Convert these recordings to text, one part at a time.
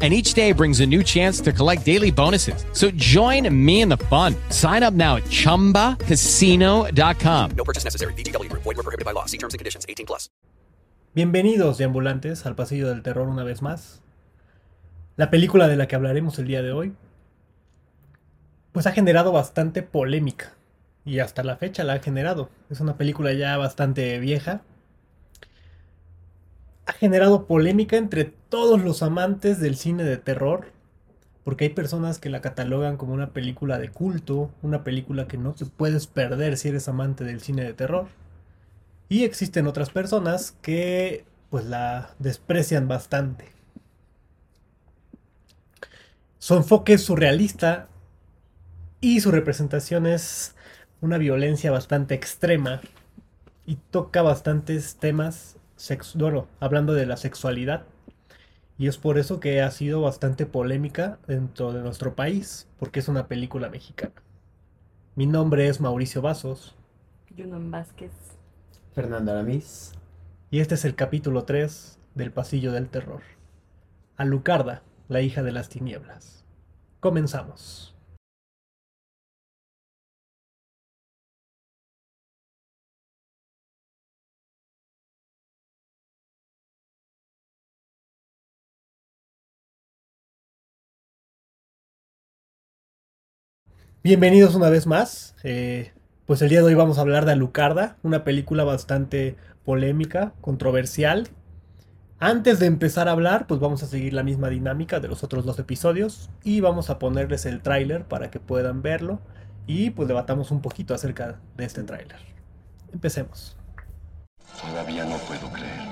and each day brings a new chance to collect daily bonuses. So join me in the fun. Sign up now at ChumbaCasino.com. No purchase necessary. BGW. Void were prohibited by law. See terms and conditions. 18 plus. Bienvenidos, deambulantes, al Pasillo del Terror una vez más. La película de la que hablaremos el día de hoy, pues ha generado bastante polémica. Y hasta la fecha la ha generado. Es una película ya bastante vieja, ha generado polémica entre todos los amantes del cine de terror, porque hay personas que la catalogan como una película de culto, una película que no te puedes perder si eres amante del cine de terror. Y existen otras personas que pues la desprecian bastante. Su enfoque es surrealista y su representación es una violencia bastante extrema y toca bastantes temas bueno, hablando de la sexualidad. Y es por eso que ha sido bastante polémica dentro de nuestro país, porque es una película mexicana. Mi nombre es Mauricio Vasos. Junon Vázquez. Fernando Aramis. Y este es el capítulo 3 del Pasillo del Terror. Alucarda, la hija de las tinieblas. Comenzamos. Bienvenidos una vez más. Eh, pues el día de hoy vamos a hablar de Alucarda, una película bastante polémica, controversial. Antes de empezar a hablar, pues vamos a seguir la misma dinámica de los otros dos episodios y vamos a ponerles el tráiler para que puedan verlo y pues debatamos un poquito acerca de este tráiler. Empecemos. Todavía no puedo creerlo.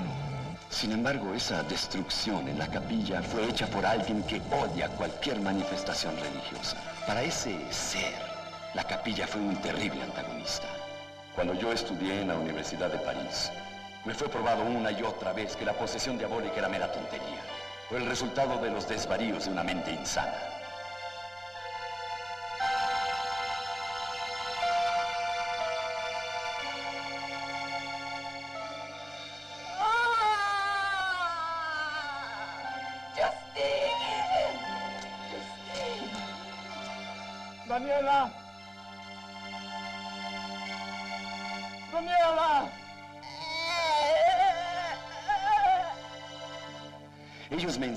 Sin embargo, esa destrucción en la capilla fue hecha por alguien que odia cualquier manifestación religiosa. Para ese ser, la capilla fue un terrible antagonista. Cuando yo estudié en la Universidad de París, me fue probado una y otra vez que la posesión diabólica era mera tontería. Fue el resultado de los desvaríos de una mente insana.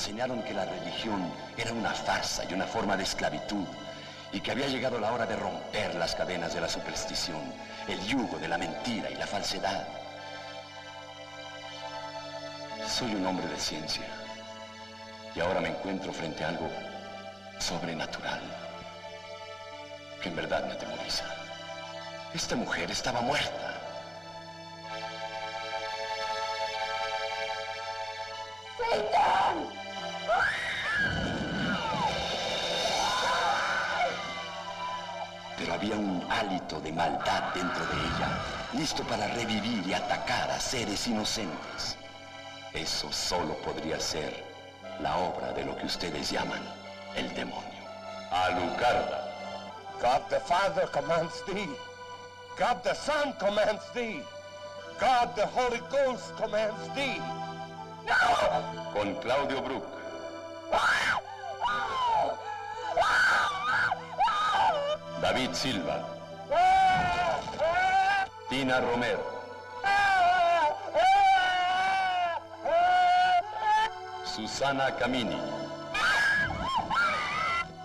Enseñaron que la religión era una farsa y una forma de esclavitud y que había llegado la hora de romper las cadenas de la superstición, el yugo de la mentira y la falsedad. Soy un hombre de ciencia y ahora me encuentro frente a algo sobrenatural que en verdad me atemoriza. Esta mujer estaba muerta. Pero había un hálito de maldad dentro de ella, listo para revivir y atacar a seres inocentes. Eso solo podría ser la obra de lo que ustedes llaman el demonio. Alucarda. God the Father commands thee. God the Son commands thee. God the Holy Ghost commands thee. Con Claudio Brook. David Silva. Tina Romero. Susana Camini.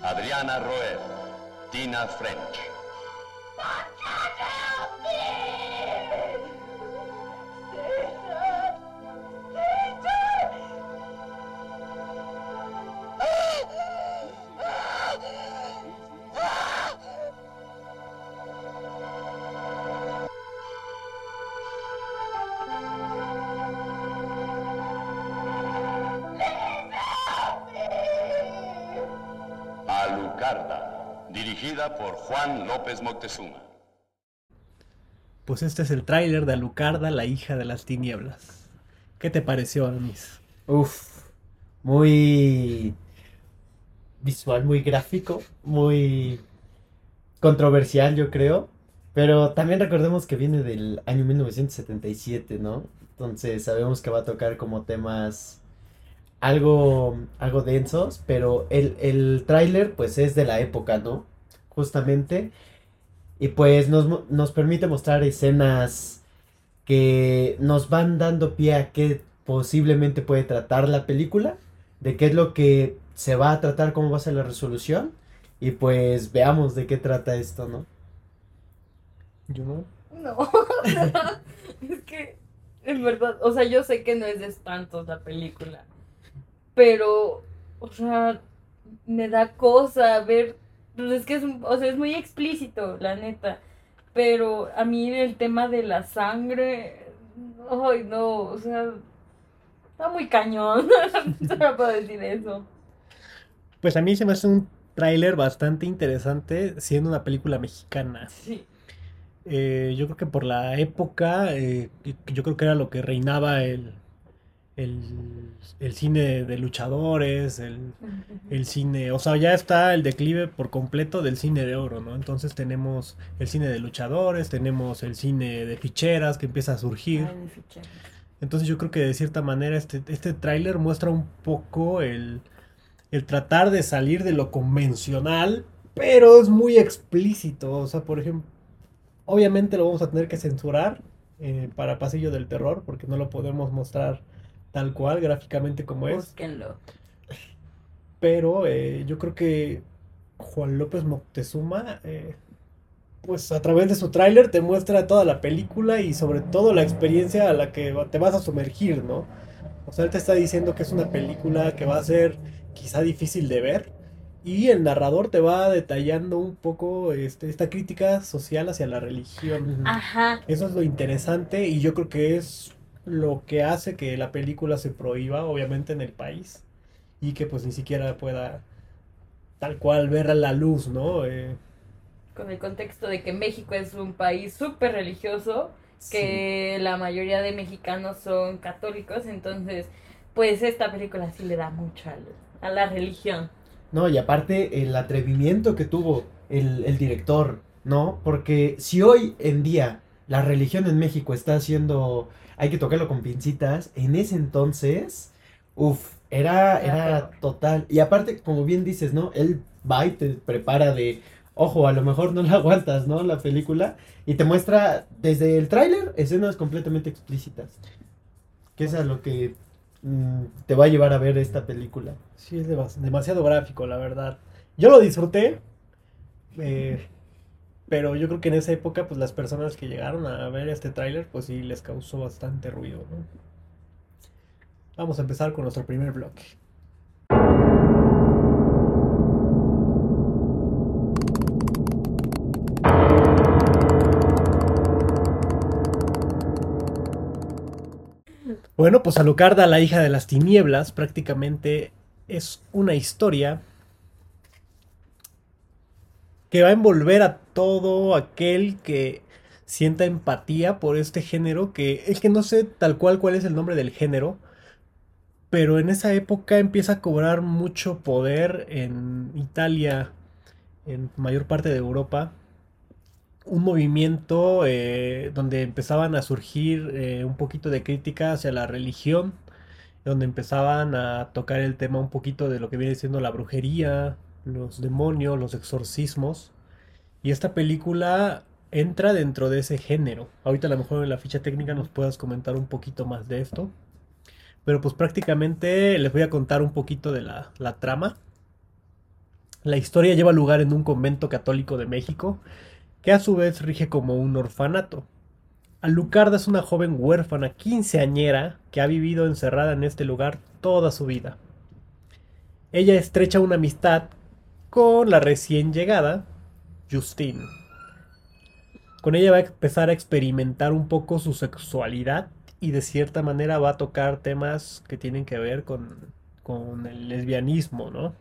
Adriana Roer. Tina French. Juan López Moctezuma. Pues este es el tráiler de Alucarda, la hija de las tinieblas. ¿Qué te pareció, Amis? Uf, muy visual, muy gráfico, muy controversial, yo creo. Pero también recordemos que viene del año 1977, ¿no? Entonces sabemos que va a tocar como temas algo, algo densos, pero el, el tráiler pues es de la época, ¿no? Justamente. Y pues nos, mo- nos permite mostrar escenas que nos van dando pie a qué posiblemente puede tratar la película, de qué es lo que se va a tratar, cómo va a ser la resolución. Y pues veamos de qué trata esto, ¿no? Yo no. No, es que, en verdad, o sea, yo sé que no es de espantos la película, pero, o sea, me da cosa ver, pues es que es, o sea, es muy explícito, la neta, pero a mí el tema de la sangre, ay, no, o sea, está muy cañón, solo puedo decir eso. Pues a mí se me hace un tráiler bastante interesante siendo una película mexicana. Sí, Eh, yo creo que por la época, eh, yo creo que era lo que reinaba el, el, el cine de luchadores, el, el cine, o sea, ya está el declive por completo del cine de oro, ¿no? Entonces tenemos el cine de luchadores, tenemos el cine de ficheras que empieza a surgir. Ay. Entonces yo creo que de cierta manera este, este tráiler muestra un poco el, el tratar de salir de lo convencional, pero es muy explícito. O sea, por ejemplo, obviamente lo vamos a tener que censurar eh, para Pasillo del Terror, porque no lo podemos mostrar tal cual gráficamente como es. Búsquenlo. Pero eh, yo creo que Juan López Moctezuma, eh, pues a través de su tráiler te muestra toda la película y sobre todo la experiencia a la que te vas a sumergir, ¿no? O sea, él te está diciendo que es una película que va a ser quizá difícil de ver y el narrador te va detallando un poco este, esta crítica social hacia la religión. Ajá, Eso es lo interesante y yo creo que es lo que hace que la película se prohíba, obviamente, en el país y que pues ni siquiera pueda tal cual ver a la luz, ¿no? Eh, con el contexto de que México es un país súper religioso, que la mayoría de mexicanos son católicos, entonces, pues esta película sí le da mucho al- a la religión. No, y aparte el atrevimiento que tuvo el, el director, ¿no? Porque si hoy en día la religión en México está haciendo, hay que tocarlo con pincitas, en ese entonces, uff, era, Era total. Y aparte, como bien dices, ¿no? Él va y te prepara de, ojo, a lo mejor no la aguantas, ¿no? La película, y te muestra desde el tráiler escenas completamente explícitas. Que es a lo que mm, te va a llevar a ver esta película. sí, es demas- demasiado gráfico, la verdad. Yo lo disfruté, eh, pero yo creo que en esa época, pues las personas que llegaron a ver este tráiler, pues sí les causó bastante ruido, ¿no? Vamos a empezar con nuestro primer bloque. Bueno, pues Alucarda, la hija de las tinieblas, prácticamente es una historia que va a envolver a todo aquel que sienta empatía por este género, que es que no sé tal cual cuál es el nombre del género, pero en esa época empieza a cobrar mucho poder en Italia, en mayor parte de Europa, un movimiento eh, donde empezaban a surgir eh, un poquito de crítica hacia la religión, donde empezaban a tocar el tema un poquito de lo que viene siendo la brujería, los demonios, los exorcismos. Y esta película entra dentro de ese género. Ahorita a lo mejor en la ficha técnica nos puedas comentar un poquito más de esto. Pero pues prácticamente les voy a contar un poquito de la, la trama. La historia lleva lugar en un convento católico de México, que a su vez rige como un orfanato. Alucarda es una joven huérfana quinceañera que ha vivido encerrada en este lugar toda su vida. Ella estrecha una amistad con la recién llegada Justine. Con ella va a empezar a experimentar un poco su sexualidad y de cierta manera va a tocar temas que tienen que ver con, con el lesbianismo, ¿no?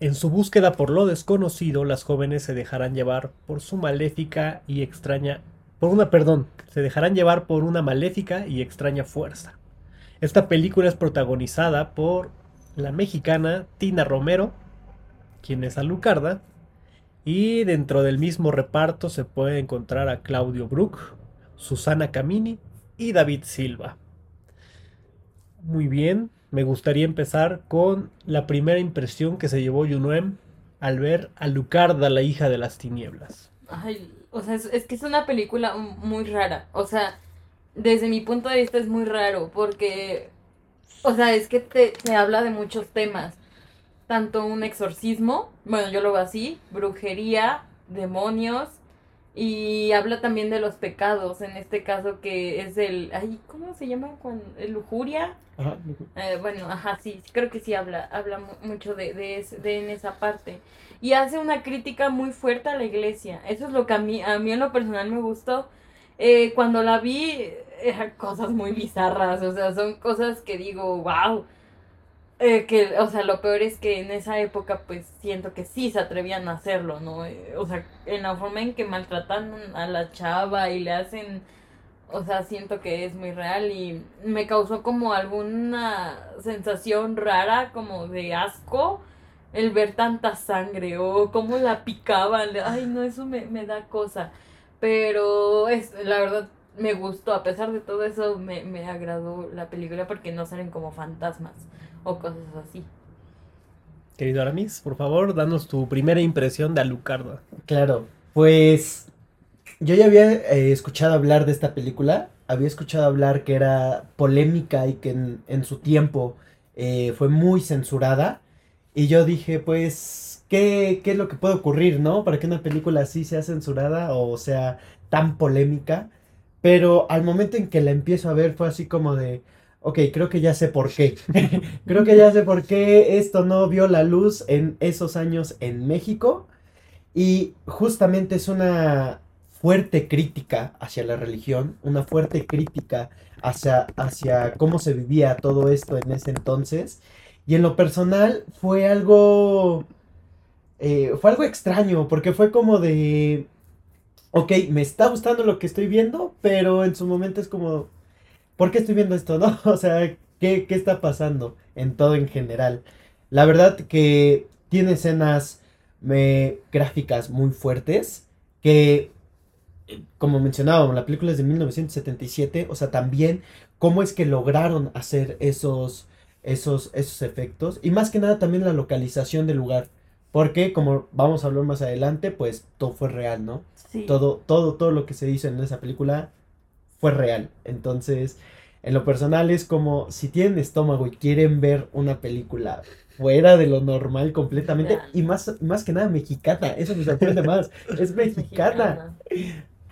En su búsqueda por lo desconocido, las jóvenes se dejarán llevar por su maléfica y extraña, por una, perdón, se dejarán llevar por una maléfica y extraña fuerza. Esta película es protagonizada por la mexicana Tina Romero, quien es Alucarda, y dentro del mismo reparto se puede encontrar a Claudio Brook, Susana Camini y David Silva. Muy bien, me gustaría empezar con la primera impresión que se llevó Yunuem al ver a Lucarda, la hija de las tinieblas. Ay, o sea, es, que es una película muy rara. O sea, desde mi punto de vista es muy raro porque, o sea, es que te habla de muchos temas. Tanto un exorcismo, bueno, yo lo veo así, brujería, demonios, y habla también de los pecados, en este caso que es el, ay, ¿cómo se llama? El lujuria. Ajá. Eh, bueno, ajá, sí, creo que sí habla, habla mu- mucho de, de, es- de en esa parte. Y hace una crítica muy fuerte a la iglesia. Eso es lo que a mí, a mí en lo personal me gustó. Eh, cuando la vi, eran cosas muy bizarras, o sea, son cosas que digo, wow. Eh, que, o sea, lo peor es que en esa época, pues siento que sí se atrevían a hacerlo, ¿no? Eh, o sea, en la forma en que maltratan a la chava y le hacen o sea, siento que es muy real y me causó como alguna sensación rara, como de asco, el ver tanta sangre o cómo la picaban. Ay, no, eso me, me da cosa. Pero es, la verdad me gustó, a pesar de todo eso, me, me agradó la película porque no salen como fantasmas o cosas así. Querido Aramis, por favor, danos tu primera impresión de Alucarda. Claro, pues yo ya había eh, escuchado hablar de esta película, había escuchado hablar que era polémica y que en, en su tiempo eh, fue muy censurada. Y yo dije, pues, ¿qué, ¿qué es lo que puede ocurrir, no? Para que una película así sea censurada o sea tan polémica. Pero al momento en que la empiezo a ver fue así como de, ok, creo que ya sé por qué. creo que ya sé por qué esto no vio la luz en esos años en México. Y justamente es una fuerte crítica hacia la religión, una fuerte crítica hacia, hacia cómo se vivía todo esto en ese entonces. Y en lo personal fue algo... eh, fue algo extraño, porque fue como de... Ok, me está gustando lo que estoy viendo, pero en su momento es como... ¿Por qué estoy viendo esto, no? O sea, ¿qué, qué está pasando en todo en general? La verdad que tiene escenas me- gráficas muy fuertes que, como mencionábamos, la película es de 1977, o sea, también cómo es que lograron hacer esos, esos, esos efectos y más que nada también la localización del lugar, porque como vamos a hablar más adelante, pues todo fue real, ¿no? Sí. Todo, todo, todo lo que se hizo en esa película fue real. Entonces, en lo personal es como si tienen estómago y quieren ver una película fuera de lo normal completamente y más, más que nada mexicana, eso me sorprende más, es mexicana.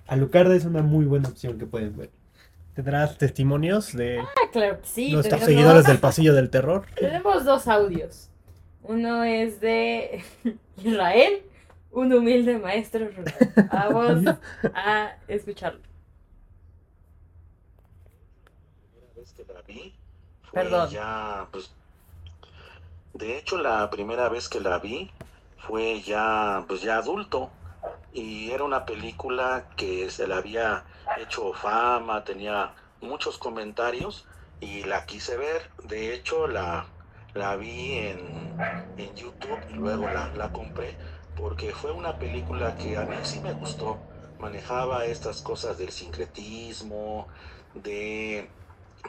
Alucarda es una muy buena opción que pueden ver. ¿Tendrás testimonios de Ah, claro que sí. nuestros seguidores del pasillo del terror? Tenemos dos audios. Uno es de Israel, un humilde maestro rural. Vamos a escucharlo. primera vez que la vi fue Perdón. ya, pues, de hecho la primera vez que la vi fue ya, pues ya adulto y era una película que se le había hecho fama, tenía muchos comentarios y la quise ver. De hecho la, la vi en, en YouTube y luego la, la compré porque fue una película que a mí sí me gustó. Manejaba estas cosas del sincretismo, de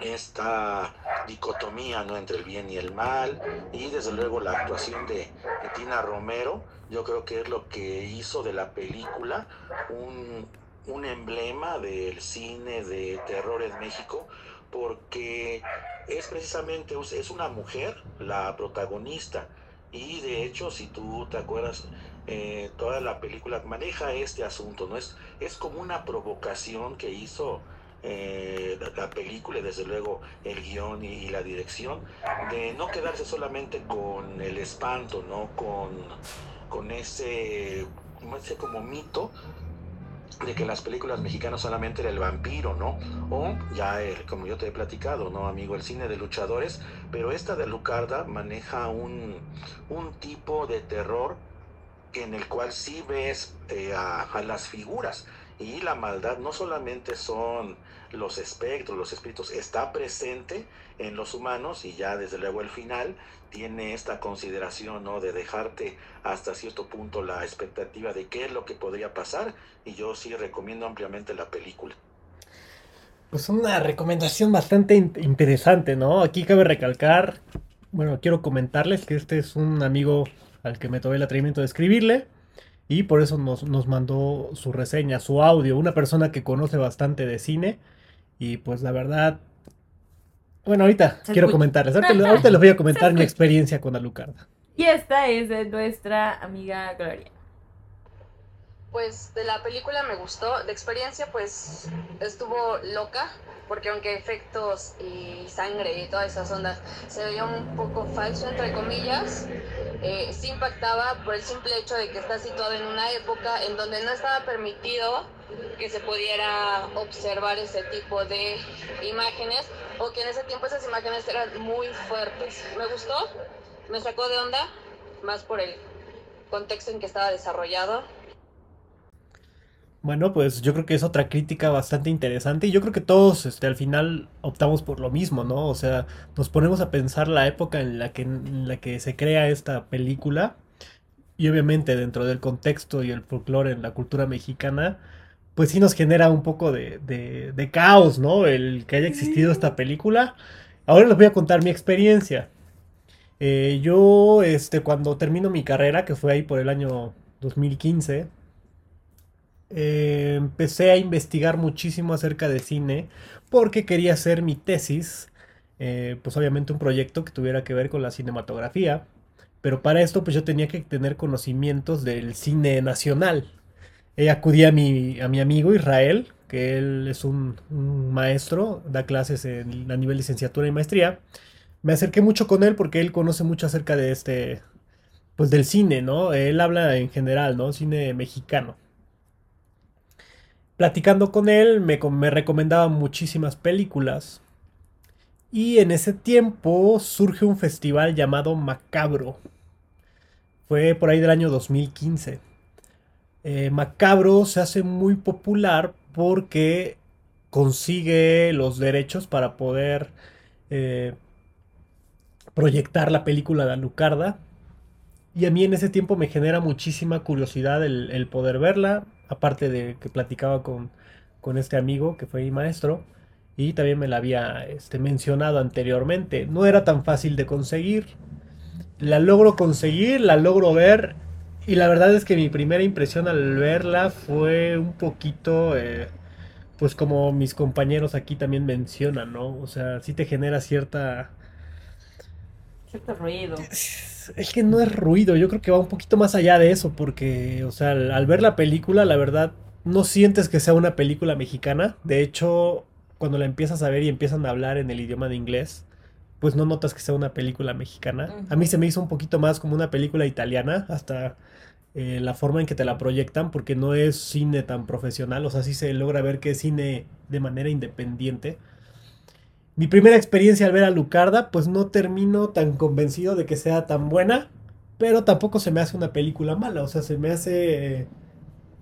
esta dicotomía ¿no? entre el bien y el mal y desde luego la actuación de, Tina Romero yo creo que es lo que hizo de la película un, un emblema del cine de terror en México porque es precisamente es una mujer la protagonista y de hecho si tú te acuerdas eh, toda la película maneja este asunto no es es como una provocación que hizo eh, la, la película y desde luego el guion y, la dirección, de no quedarse solamente con el espanto, ¿no? Con, con ese, ese como mito, de que las películas mexicanas solamente era el vampiro, ¿no? O ya, el, como yo te he platicado, ¿no, amigo? El cine de luchadores, pero esta de Lucarda maneja un, un tipo de terror en el cual sí ves eh, a las figuras y la maldad no solamente son los espectros, los espíritus, está presente en los humanos y ya desde luego el final tiene esta consideración ¿no? de dejarte hasta cierto punto la expectativa de qué es lo que podría pasar y yo sí recomiendo ampliamente la película. Pues una recomendación bastante in- interesante, ¿no? Aquí cabe recalcar, bueno, quiero comentarles que este es un amigo al que me tomé el atrevimiento de escribirle y por eso nos, nos mandó su reseña, su audio, una persona que conoce bastante de cine y pues la verdad, bueno, ahorita Se quiero escucha. comentarles, ahorita, ahorita les voy a comentar mi experiencia con Alucarda. Y esta es de nuestra amiga Gloria. Pues de la película me gustó, de experiencia pues estuvo loca, porque aunque efectos y sangre y todas esas ondas se veía un poco falso entre comillas, eh, sí impactaba por el simple hecho de que está situado en una época en donde no estaba permitido que se pudiera observar ese tipo de imágenes o que en ese tiempo esas imágenes eran muy fuertes. Me gustó, me sacó de onda, más por el contexto en que estaba desarrollado. Bueno, pues yo creo que es otra crítica bastante interesante y yo creo que todos este, al final optamos por lo mismo, ¿no? O sea, nos ponemos a pensar la época en la que, en la que se crea esta película y obviamente dentro del contexto y el folclore en la cultura mexicana, pues sí nos genera un poco de, de- de caos, ¿no? El que haya existido esta película. Ahora les voy a contar mi experiencia. Eh, yo, este, cuando termino mi carrera, que fue ahí por el año 2015, eh, empecé a investigar muchísimo acerca de cine porque quería hacer mi tesis, eh, pues obviamente un proyecto que tuviera que ver con la cinematografía, pero para esto pues yo tenía que tener conocimientos del cine nacional. Eh, acudí a mi, a mi amigo Israel, que él es un, maestro, da clases en- a nivel licenciatura y maestría. Me acerqué mucho con él porque él conoce mucho acerca de este, pues del cine, ¿no? Él habla en general, ¿no? Cine mexicano platicando con él, me, com- me recomendaba muchísimas películas. Y en ese tiempo surge un festival llamado Macabro. Fue por ahí del año 2015. Eh, Macabro se hace muy popular porque consigue los derechos para poder eh, proyectar la película de Alucarda. Y a mí en ese tiempo me genera muchísima curiosidad el poder verla, aparte de que platicaba con, con este amigo que fue mi maestro, y también me la había este, mencionado anteriormente. No era tan fácil de conseguir. La logro conseguir, la logro ver, y la verdad es que mi primera impresión al verla fue un poquito, eh, pues como mis compañeros aquí también mencionan, ¿no? O sea, sí te genera cierta... Cierto ruido. Es que no es ruido, yo creo que va un poquito más allá de eso, porque, o sea, al, al ver la película, la verdad, no sientes que sea una película mexicana. De hecho, cuando la empiezas a ver y empiezan a hablar en el idioma de inglés, pues no notas que sea una película mexicana. A mí se me hizo un poquito más como una película italiana, hasta eh, la forma en que te la proyectan, porque no es cine tan profesional, o sea, sí se logra ver que es cine de manera independiente. Mi primera experiencia al ver a Lucarda, pues no termino tan convencido de que sea tan buena, pero tampoco se me hace una película mala, o sea, se me hace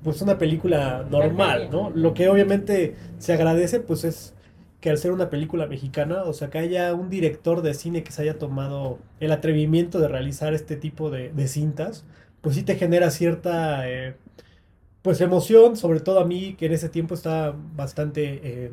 pues una película normal, ¿no? Lo que obviamente se agradece pues es que al ser una película mexicana, o sea, que haya un director de cine que se haya tomado el atrevimiento de realizar este tipo de, de cintas, pues sí te genera cierta eh, pues emoción, sobre todo a mí que en ese tiempo estaba bastante eh,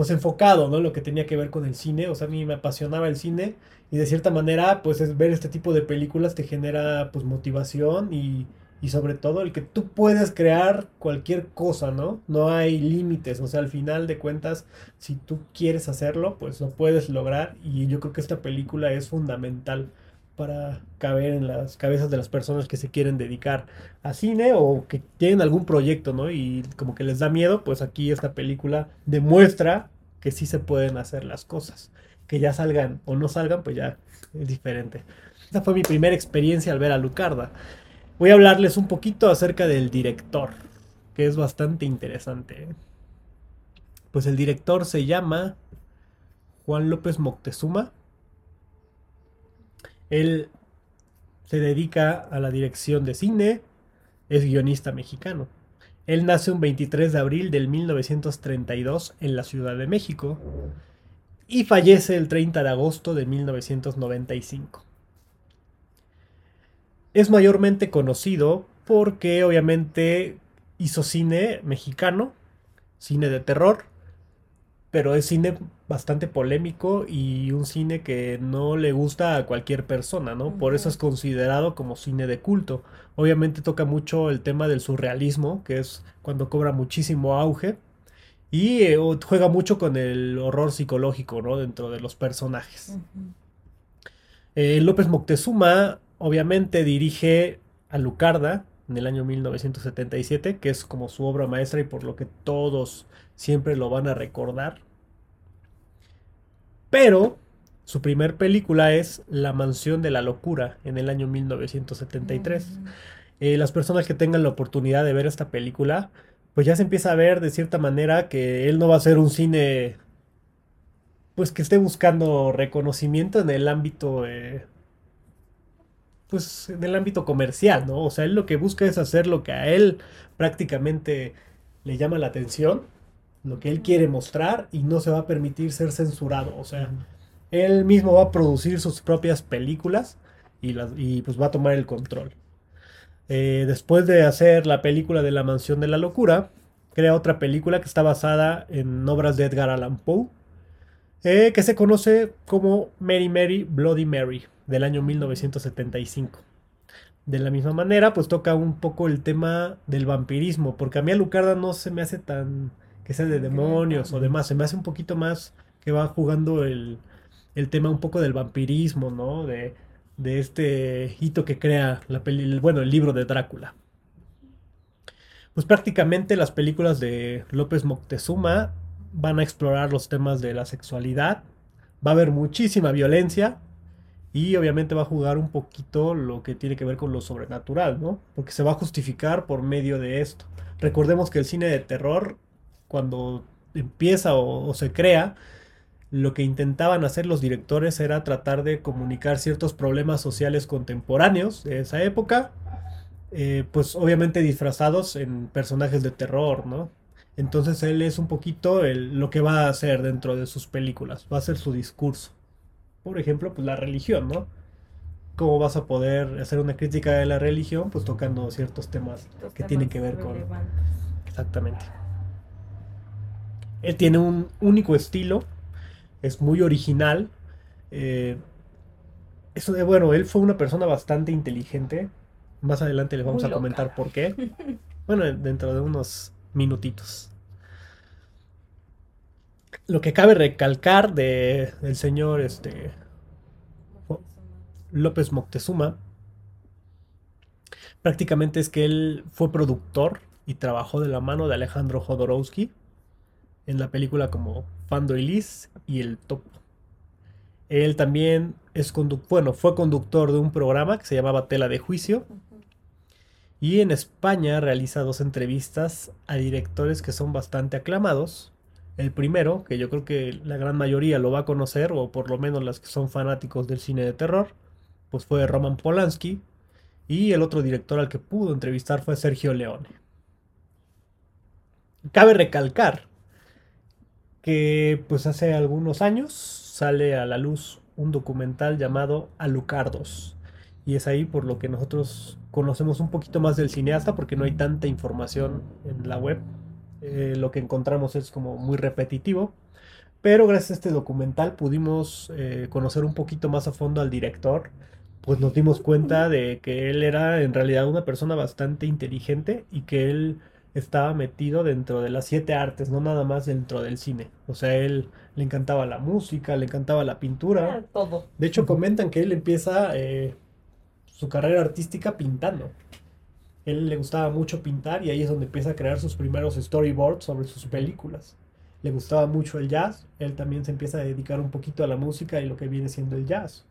pues enfocado, ¿no? Lo que tenía que ver con el cine, o sea, a mí me apasionaba el cine y de cierta manera, pues es ver este tipo de películas te genera pues motivación y, y sobre todo el que tú puedes crear cualquier cosa, ¿no? No hay límites, o sea, al final de cuentas, si tú quieres hacerlo, pues lo puedes lograr y yo creo que esta película es fundamental para caber en las cabezas de las personas que se quieren dedicar a cine o que tienen algún proyecto, ¿no? Y como que les da miedo, pues aquí esta película demuestra que sí se pueden hacer las cosas. Que ya salgan o no salgan, pues ya es diferente. Esta fue mi primera experiencia al ver a Lucarda. Voy a hablarles un poquito acerca del director, que es bastante interesante. Pues el director se llama Juan López Moctezuma. Él se dedica a la dirección de cine, es guionista mexicano. Él nace un 23 de abril del 1932 en la Ciudad de México y fallece el 30 de agosto de 1995. Es mayormente conocido porque obviamente hizo cine mexicano, cine de terror, pero es cine bastante polémico y un cine que no le gusta a cualquier persona, ¿no? Por eso es considerado como cine de culto. Obviamente toca mucho el tema del surrealismo, que es cuando cobra muchísimo auge, y eh, juega mucho con el horror psicológico, ¿no? Dentro de los personajes. Eh, López Moctezuma, obviamente, dirige a Lucarda en el año 1977, que es como su obra maestra y por lo que todos siempre lo van a recordar. Pero su primer película es La Mansión de la Locura en el año 1973. Eh, las personas que tengan la oportunidad de ver esta película, pues ya se empieza a ver de cierta manera que él no va a ser un cine, pues que esté buscando reconocimiento en el ámbito, eh, pues en el ámbito comercial, ¿no? O sea, él lo que busca es hacer lo que a él prácticamente le llama la atención, lo que él quiere mostrar y no se va a permitir ser censurado, o sea, él mismo va a producir sus propias películas y, las, y pues va a tomar el control. Eh, después de hacer la película de La Mansión de la Locura, crea otra película que está basada en obras de Edgar Allan Poe, eh, que se conoce como Mary Mary Bloody Mary, del año 1975. De la misma manera, pues toca un poco el tema del vampirismo, porque a mí Alucarda no se me hace tan que sea de demonios o demás, se me hace un poquito más que va jugando el, el tema un poco del vampirismo, ¿no? De, de este hito que crea la peli, bueno, el libro de Drácula. Pues prácticamente las películas de López Moctezuma van a explorar los temas de la sexualidad, va a haber muchísima violencia y obviamente va a jugar un poquito lo que tiene que ver con lo sobrenatural, ¿no? Porque se va a justificar por medio de esto. Recordemos que el cine de terror, cuando empieza o, o se crea, lo que intentaban hacer los directores era tratar de comunicar ciertos problemas sociales contemporáneos de esa época, eh, pues obviamente disfrazados en personajes de terror, ¿no? Entonces él es un poquito el, lo que va a hacer dentro de sus películas, va a ser su discurso. Por ejemplo, pues la religión, ¿no? ¿Cómo vas a poder hacer una crítica de la religión? Pues tocando ciertos temas Los que temas tienen que ver con... relevantes. Exactamente. Él tiene un único estilo, es muy original. eh, eso de, bueno, él fue una persona bastante inteligente. Más adelante les vamos Muy a comentar loca. por qué. Bueno, dentro de unos minutitos. Lo que cabe recalcar de, del señor este, López Moctezuma prácticamente es que él fue productor y trabajó de la mano de Alejandro Jodorowsky en la película como Fando y Liz y El Topo. Él también es bueno, fue conductor de un programa que se llamaba Tela de Juicio y en España realiza dos entrevistas a directores que son bastante aclamados. El primero, que yo creo que la gran mayoría lo va a conocer, o por lo menos las que son fanáticos del cine de terror, pues fue Roman Polanski. Y el otro director al que pudo entrevistar fue Sergio Leone. Cabe recalcar que pues hace algunos años sale a la luz un documental llamado Alucardos. Y es ahí por lo que nosotros conocemos un poquito más del cineasta porque no hay tanta información en la web. Eh, lo que encontramos es como muy repetitivo. Pero gracias a este documental pudimos eh, conocer un poquito más a fondo al director. Pues nos dimos cuenta de que él era en realidad una persona bastante inteligente y que él estaba metido dentro de las siete artes, no nada más dentro del cine. O sea, él le encantaba la música, le encantaba la pintura. Ah, Todo. De hecho, comentan que él empieza eh, su carrera artística pintando. Él le gustaba mucho pintar y ahí es donde empieza a crear sus primeros storyboards sobre sus películas. Le gustaba mucho el jazz, él también se empieza a dedicar un poquito a la música y lo que viene siendo el jazz.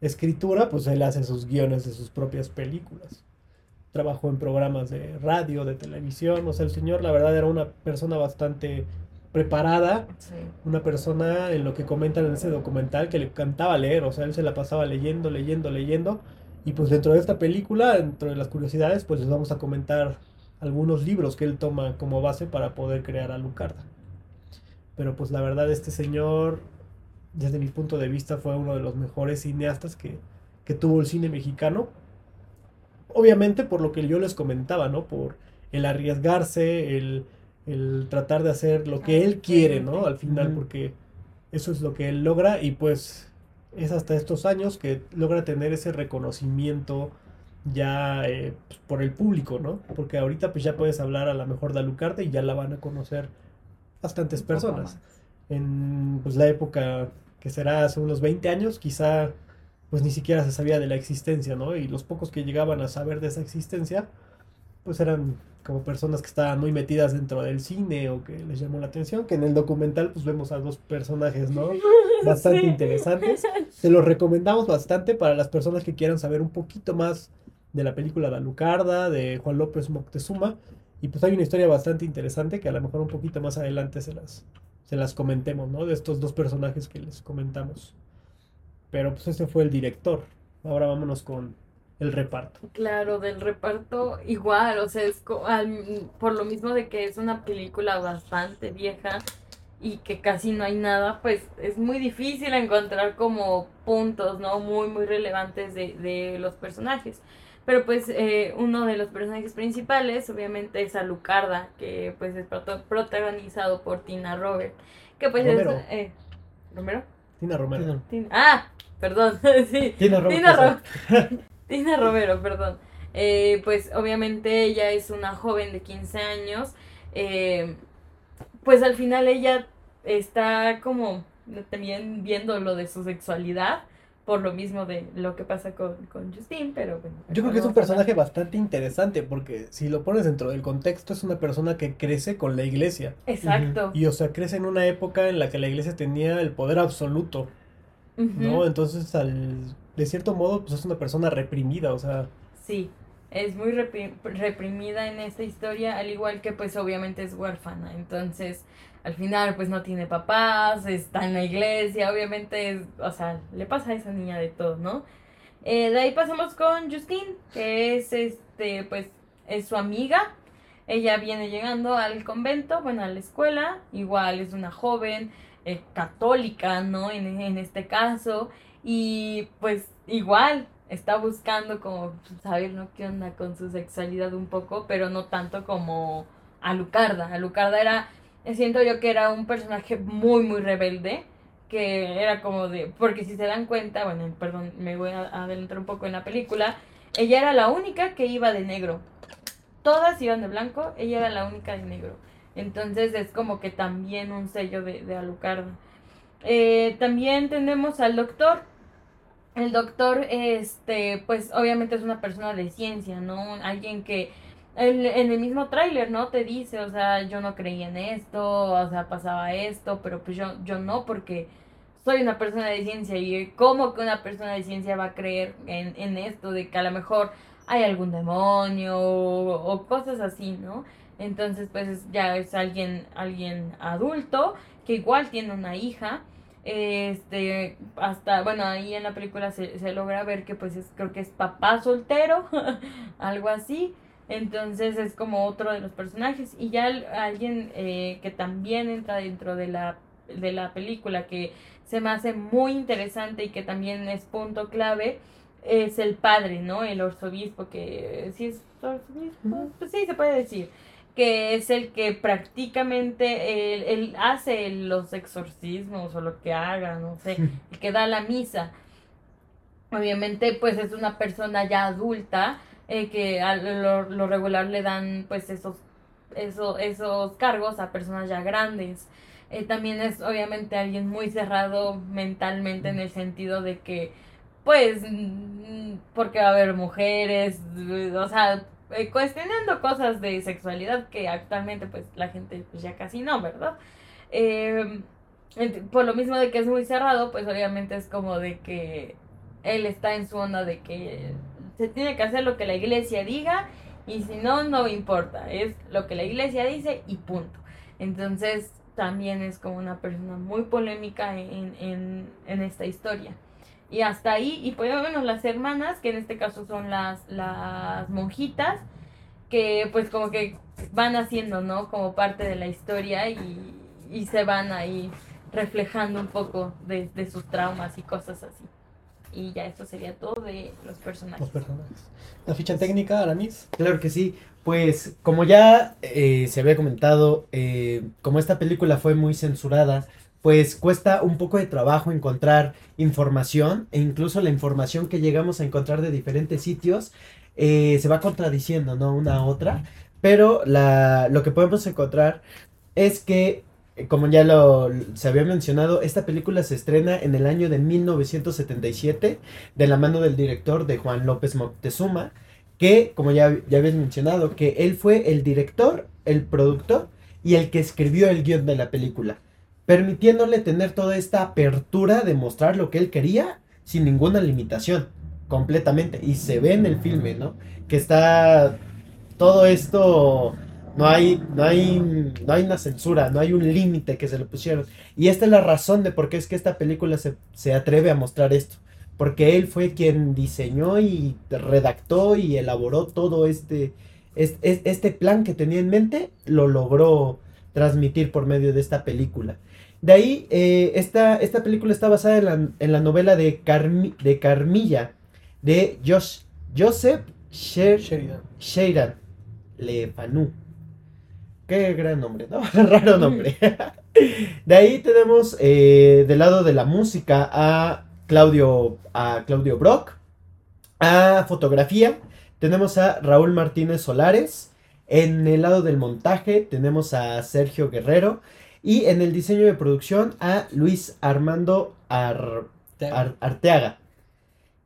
Escritura, pues él hace sus guiones de sus propias películas. Trabajó en programas de radio, de televisión, o sea, el señor la verdad era una persona bastante preparada, Sí. una persona en lo que comentan en ese documental que le encantaba leer, o sea, él se la pasaba leyendo, leyendo, leyendo, y pues dentro de esta película, dentro de las curiosidades, pues les vamos a comentar algunos libros que él toma como base para poder crear a Lucarda. Pero pues la verdad este señor, desde mi punto de vista, fue uno de los mejores cineastas que, que tuvo el cine mexicano. Obviamente por lo que yo les comentaba, ¿no? Por el arriesgarse, el, el tratar de hacer lo que él quiere, ¿no? Al final, porque eso es lo que él logra y pues es hasta estos años que logra tener ese reconocimiento ya eh, pues, por el público, ¿no? Porque ahorita pues ya puedes hablar a la mejor de Alucard y ya la van a conocer bastantes personas. En pues la época que será hace unos 20 años, quizá pues ni siquiera se sabía de la existencia, ¿no? Y los pocos que llegaban a saber de esa existencia, pues eran como personas que estaban muy metidas dentro del cine o que les llamó la atención, que en el documental pues vemos a dos personajes, ¿no? Bastante Sí. interesantes. Se los recomendamos bastante para las personas que quieran saber un poquito más de la película La Lucarda, de Juan López Moctezuma. Y pues hay una historia bastante interesante que a lo mejor un poquito más adelante se las, se las comentemos, ¿no? De estos dos personajes que les comentamos. Pero pues ese fue el director. Ahora vámonos con el reparto. Claro, del reparto igual, o sea, es co- al- por lo mismo de que es una película bastante vieja y que casi no hay nada, pues es muy difícil encontrar como puntos, ¿no? Muy, muy relevantes de, de los personajes. Pero pues eh, uno de los personajes principales obviamente es Alucarda, que pues es protagonizado por Tina Robert, que pues Romero. es... Eh, ¿Romero? Tina Romero. Tina, ah, perdón, sí. Tina Robert, Tina, Ro- Tina Romero, perdón. Eh, pues obviamente ella es una joven de 15 años. eh, pues al final ella está como también viendo lo de su sexualidad. Por lo mismo de lo que pasa con, con Justin, pero bueno. Yo creo que es un personaje bastante interesante porque si lo pones dentro del contexto es una persona que crece con la iglesia. Exacto. Y o sea, crece en una época en la que la iglesia tenía el poder absoluto, ¿no? Entonces, al, de cierto modo, pues es una persona reprimida, o sea, Sí, es muy repri- reprimida en esta historia, al igual que pues obviamente es huérfana, entonces al final pues no tiene papás, está en la iglesia, obviamente es, o sea, le pasa a esa niña de todo, ¿no? Eh, de ahí pasamos con Justine, que es este, pues es su amiga, ella viene llegando al convento, bueno, a la escuela, igual es una joven eh, católica, ¿no? En, en este caso, y pues igual está buscando como saber, ¿no? ¿Qué onda con su sexualidad un poco, pero no tanto como Alucarda. Alucarda era, siento yo que era un personaje muy, muy rebelde, que era como de, porque si se dan cuenta, bueno, perdón, me voy a adelantar un poco en la película, ella era la única que iba de negro. Todas iban de blanco, ella era la única de negro. Entonces es como que también un sello de, de Alucarda. Eh, también tenemos al doctor. El doctor, este, pues obviamente es una persona de ciencia, ¿no? Alguien que en, en el mismo tráiler, ¿no? Te dice, o sea, yo no creía en esto, o sea, pasaba esto, pero pues yo, yo no porque soy una persona de ciencia y cómo que una persona de ciencia va a creer en, en esto de que a lo mejor hay algún demonio o, o cosas así, ¿no? Entonces, pues ya es alguien, alguien adulto que igual tiene una hija. Este, hasta, bueno, ahí en la película se, se logra ver que pues es, creo que es papá soltero, algo así. Entonces es como otro de los personajes. Y ya alguien eh, que también entra dentro de la, de la película, que se me hace muy interesante y que también es punto clave, es el padre, ¿no? El arzobispo, que sí es arzobispo, pues sí se puede decir, que es el que prácticamente él, él hace los exorcismos o lo que haga, no sé, el que da la misa. Obviamente, pues es una persona ya adulta eh, que a lo, lo regular le dan pues esos, esos, esos cargos a personas ya grandes. Eh, también es obviamente alguien muy cerrado mentalmente en el sentido de que pues porque va a haber mujeres, o sea, eh, cuestionando cosas de sexualidad que actualmente pues la gente pues ya casi no, ¿verdad? Ent- por lo mismo de que es muy cerrado, pues obviamente es como de que él está en su onda de que se tiene que hacer lo que la iglesia diga y si no, no importa, es lo que la iglesia dice y punto. Entonces también es como una persona muy polémica en, en, en esta historia. Y hasta ahí, y pues bueno, las hermanas, que en este caso son las, las monjitas, que pues como que van haciendo, ¿no? Como parte de la historia y, y se van ahí reflejando un poco de, de sus traumas y cosas así. Y ya esto sería todo de los personajes. Los personajes. La ficha técnica, Aramis. Claro que sí. Pues como ya eh, se había comentado, eh, como esta película fue muy censurada, pues cuesta un poco de trabajo encontrar información e incluso la información que llegamos a encontrar de diferentes sitios eh, se va contradiciendo, ¿no? Una a otra. Pero la, lo que podemos encontrar es que, eh, como ya lo se había mencionado, esta película se estrena en el año de 1977 de la mano del director de Juan López Moctezuma, que, como ya, ya habías mencionado, que él fue el director, el productor y el que escribió el guion de la película, permitiéndole tener toda esta apertura de mostrar lo que él quería sin ninguna limitación, completamente. Y se ve en el filme, ¿no? Que está todo esto, no hay, no hay, no hay una censura, no hay un límite que se le pusieron. Y esta es la razón de por qué es que esta película se, se atreve a mostrar esto. Porque él fue quien diseñó y redactó y elaboró todo este, este, este plan que tenía en mente, lo logró transmitir por medio de esta película. De ahí, eh, esta, esta película está basada en la, en la novela de, Carmi- de Carmilla, de Josh, Joseph Sher- Sheridan. Sheridan Le Fanu. Qué gran nombre, ¿no? Raro nombre. De ahí tenemos eh, del lado de la música a Claudio, a Claudio Brock. A fotografía tenemos a Raúl Martínez Solares. En el lado del montaje tenemos a Sergio Guerrero. Y en el diseño de producción a Luis Armando Ar- Ar- Arteaga.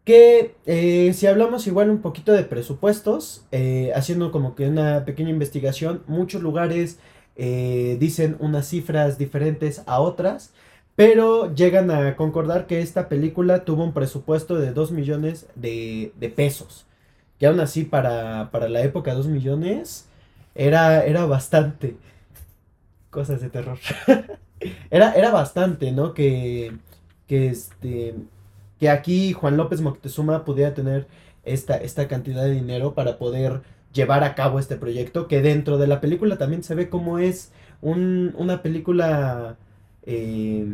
Que eh, si hablamos igual un poquito de presupuestos, eh, haciendo como que una pequeña investigación, muchos lugares eh, dicen unas cifras diferentes a otras, pero llegan a concordar que esta película tuvo un presupuesto de 2 millones de, de pesos. Y aún así, para, para la época, 2 millones era, era bastante. Cosas de terror. era, era bastante, ¿no? Que, que este que aquí Juan López Moctezuma pudiera tener esta, esta cantidad de dinero para poder llevar a cabo este proyecto, que dentro de la película también se ve como es un- una película eh,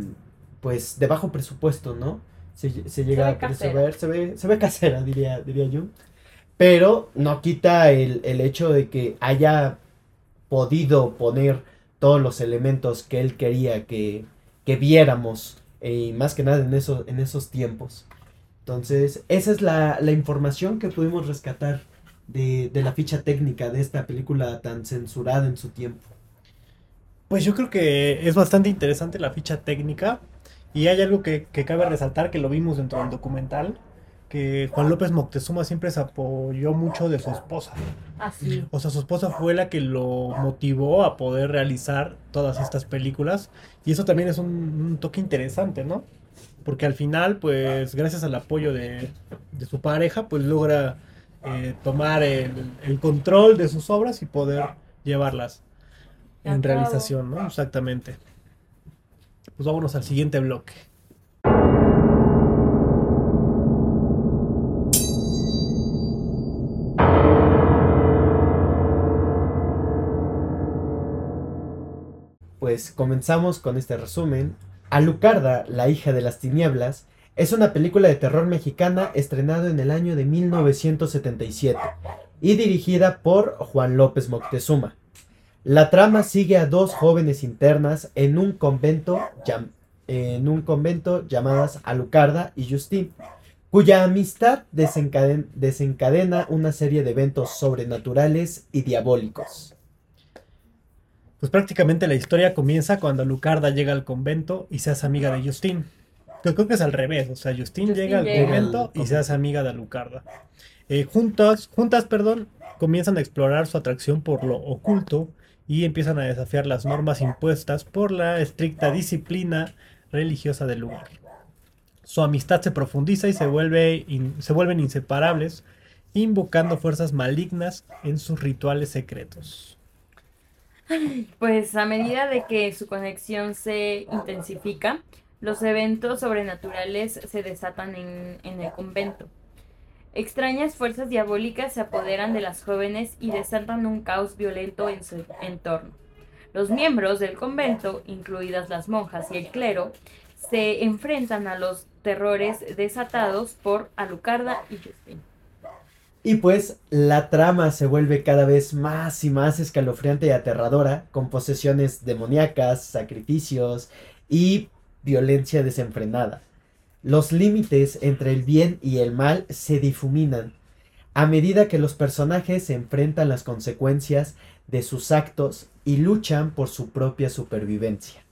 pues de bajo presupuesto, ¿no? Se, se llega ve a perceber, se ve, se ve casera, diría, diría yo. Pero no quita el, el hecho de que haya podido poner todos los elementos que él quería que, que viéramos eh, y más que nada en, en esos tiempos. Entonces, esa es la, la información que pudimos rescatar de, de la ficha técnica de esta película tan censurada en su tiempo. Pues yo creo que es bastante interesante la ficha técnica y hay algo que, que cabe resaltar que lo vimos dentro del documental, que Juan López Moctezuma siempre se apoyó mucho de su esposa. Así. O sea, su esposa fue la que lo motivó a poder realizar todas estas películas y eso también es un, un toque interesante, ¿no? Porque al final, pues gracias al apoyo de, de su pareja, pues logra eh, tomar el, el control de sus obras y poder llevarlas en realización, ¿no? Exactamente. Pues vámonos al siguiente bloque. Pues comenzamos con este resumen. Alucarda, la hija de las tinieblas, es una película de terror mexicana estrenada en el año de 1977 y dirigida por Juan López Moctezuma. La trama sigue a dos jóvenes internas en un convento, llamadas Alucarda y Justin, cuya amistad desencaden- desencadena una serie de eventos sobrenaturales y diabólicos. Pues prácticamente la historia comienza cuando Lucarda llega al convento y se hace amiga de Justin. Yo creo que es al revés, o sea, Justin, Justin llega al convento y se hace amiga de Lucarda. Eh, juntas, juntas, perdón, comienzan a explorar su atracción por lo oculto y empiezan a desafiar las normas impuestas por la estricta disciplina religiosa del lugar. Su amistad se profundiza y se, vuelve in- se vuelven inseparables invocando fuerzas malignas en sus rituales secretos. Pues a medida de que su conexión se intensifica, los eventos sobrenaturales se desatan en, en el convento. Extrañas fuerzas diabólicas se apoderan de las jóvenes y desatan un caos violento en su entorno. Los miembros del convento, incluidas las monjas y el clero, se enfrentan a los terrores desatados por Alucarda y Justin. Y pues la trama se vuelve cada vez más y más escalofriante y aterradora, con posesiones demoníacas, sacrificios y violencia desenfrenada. Los límites entre el bien y el mal se difuminan a medida que los personajes se enfrentan las consecuencias de sus actos y luchan por su propia supervivencia.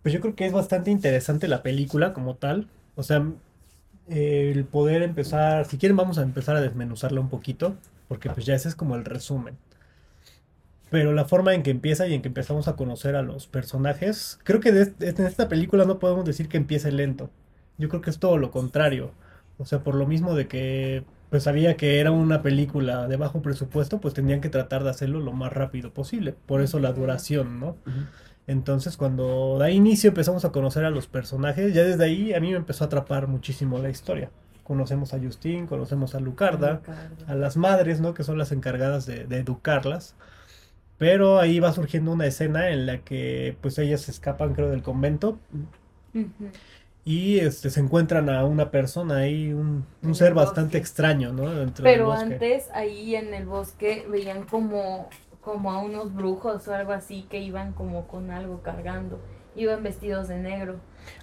Pues yo creo que es bastante interesante la película como tal. O sea, el poder empezar, si quieren vamos a empezar a desmenuzarla un poquito, porque pues ya ese es como el resumen. Pero la forma en que empieza y en que empezamos a conocer a los personajes, creo que en esta película no podemos decir que empiece lento. Yo creo que es todo lo contrario. O sea, por lo mismo de que pues sabía que era una película de bajo presupuesto, pues tenían que tratar de hacerlo lo más rápido posible. Por eso la duración, ¿no? Entonces, cuando da inicio empezamos a conocer a los personajes, ya desde ahí a mí me empezó a atrapar muchísimo la historia. Conocemos a Justin, conocemos a Lucarda, a las madres, ¿no? Que son las encargadas de, de educarlas. Pero ahí va surgiendo una escena en la que pues ellas escapan, creo, del convento y este, se encuentran a una persona ahí, un, un ser bastante extraño, ¿no? Dentro del Pero bosque. antes ahí en el bosque veían como, como a unos brujos o algo así que iban como con algo cargando. Iban vestidos de negro.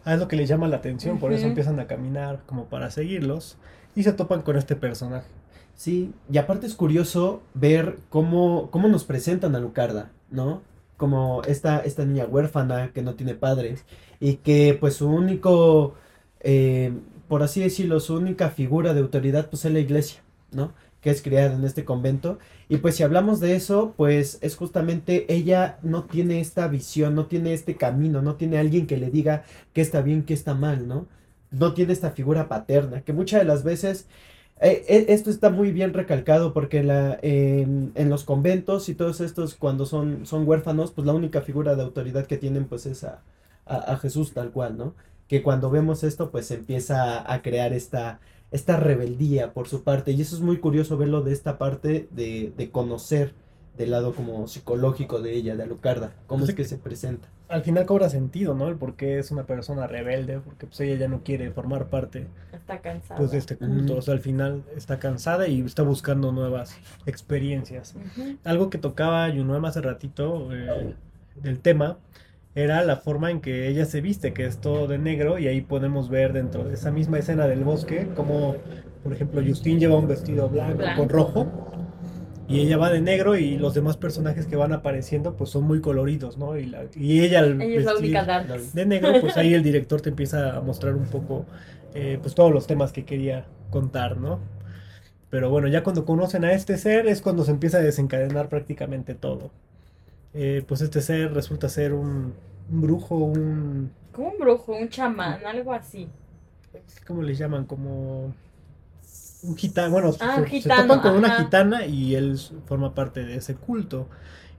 Ah, es lo que les llama la atención, por eso empiezan a caminar como para seguirlos y se topan con este personaje. Sí, y aparte es curioso ver cómo, cómo nos presentan a Lucarda, ¿no? Como esta, esta niña huérfana que no tiene padres y que pues su único, eh, por así decirlo, su única figura de autoridad pues es la iglesia, ¿no? Que es criada en este convento. Y pues si hablamos de eso, pues es justamente ella no tiene esta visión, no tiene este camino, no tiene alguien que le diga qué está bien, qué está mal, ¿no? No tiene esta figura paterna, que muchas de las veces eh, eh, esto está muy bien recalcado porque la, en, los conventos y todos estos cuando son, son huérfanos, pues la única figura de autoridad que tienen pues es a, a- a Jesús tal cual, ¿no? Que cuando vemos esto pues empieza a crear esta, esta rebeldía por su parte y eso es muy curioso verlo de esta parte de, de conocer del lado como psicológico de ella, de Alucarda, cómo Pues es que se presenta. Al final cobra sentido, ¿no? El por qué es una persona rebelde, porque pues ella ya no quiere formar parte Está cansada. pues, de este culto. O sea, al final está cansada y está buscando nuevas experiencias. Algo que tocaba Yunuem hace ratito eh, del tema era la forma en que ella se viste, que es todo de negro, y ahí podemos ver dentro de esa misma escena del bosque, como por ejemplo Justin lleva un vestido blanco, Blanco. con rojo, y ella va de negro, y los demás personajes que van apareciendo pues son muy coloridos, ¿no? Y, la- y ella al Ella es la única de negro, pues ahí el director te empieza a mostrar un poco eh, pues todos los temas que quería contar, ¿no? Pero bueno, ya cuando conocen a este ser es cuando se empieza a desencadenar prácticamente todo. Eh, pues este ser resulta ser un, un brujo, un... Como un brujo, un chamán, algo así. ¿Cómo les llaman? Como... Un gitano. Bueno, Ah, se, gitano, topan con una gitana y él forma parte de ese culto.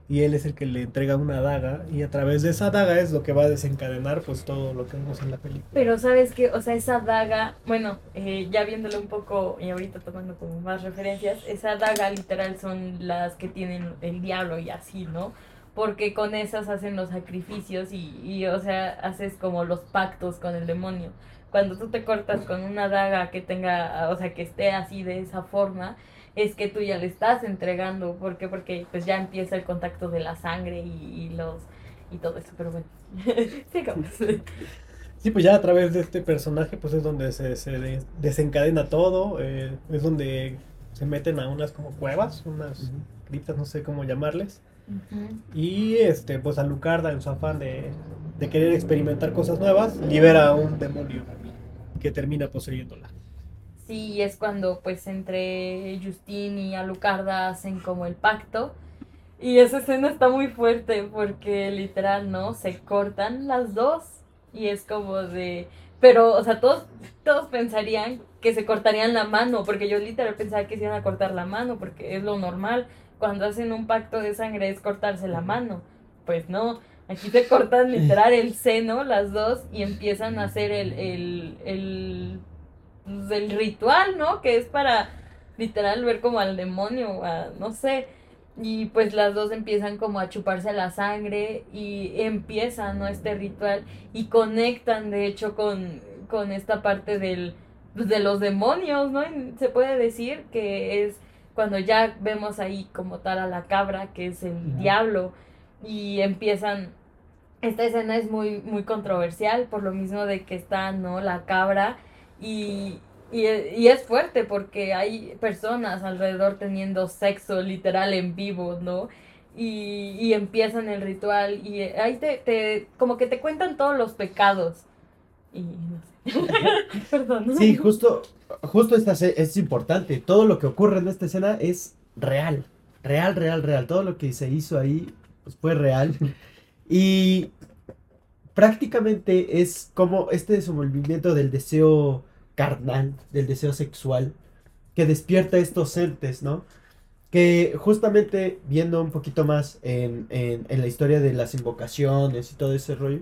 Y él es el que le entrega una daga y a través de esa daga es lo que va a desencadenar pues todo lo que vemos en la película. Pero sabes que, o sea, esa daga, bueno, eh, ya viéndolo un poco y ahorita tomando como más referencias, esa daga literal son las que tienen el diablo y así, ¿no? Porque con esas hacen los sacrificios y, y, o sea, haces como los pactos con el demonio. Cuando tú te cortas con una daga que tenga, o sea, que esté así de esa forma, es que tú ya le estás entregando. ¿Por qué? Porque pues ya empieza el contacto de la sangre y, y los y todo eso. Pero bueno, sigamos. Sí, pues ya a través de este personaje, pues es donde se, se de- desencadena todo, eh, es donde se meten a unas como cuevas, unas criptas, no sé cómo llamarles, Y este, pues Alucarda en su afán de, querer experimentar cosas nuevas, libera a un demonio que termina poseyéndola. Sí, es cuando pues entre Justin y Alucarda hacen como el pacto. Y esa escena está muy fuerte porque literal, ¿no? Se cortan las dos y es como de... Pero, o sea, todos, todos pensarían que se cortarían la mano, porque yo literal pensaba que se iban a cortar la mano, porque es lo normal. Cuando hacen un pacto de sangre es cortarse la mano. Pues no, aquí se cortan literal el seno, las dos, y empiezan a hacer el, el, el, pues, el ritual, ¿no? Que es para literal ver como al demonio, a, no sé. Y pues las dos empiezan como a chuparse la sangre y empiezan, ¿no? Este ritual y conectan, de hecho, con, con esta parte del, pues, de los demonios, ¿no? Y se puede decir que es cuando ya vemos ahí como tal a la cabra, que es el diablo, y empiezan... Esta escena es muy, muy controversial por lo mismo de que está, ¿no? La cabra y, y, y es fuerte porque hay personas alrededor teniendo sexo literal en vivo, ¿no? Y, y empiezan el ritual y ahí te, te, como que te cuentan todos los pecados. Y no sé. Perdón. Sí, justo, justo esta es importante. Todo lo que ocurre en esta escena es real. Real, real, real. Todo lo que se hizo ahí pues, fue real. Y prácticamente es como este desenvolvimiento del deseo carnal, del deseo sexual, que despierta estos entes, ¿no? Que justamente viendo un poquito más en, en- en la historia de las invocaciones y todo ese rollo,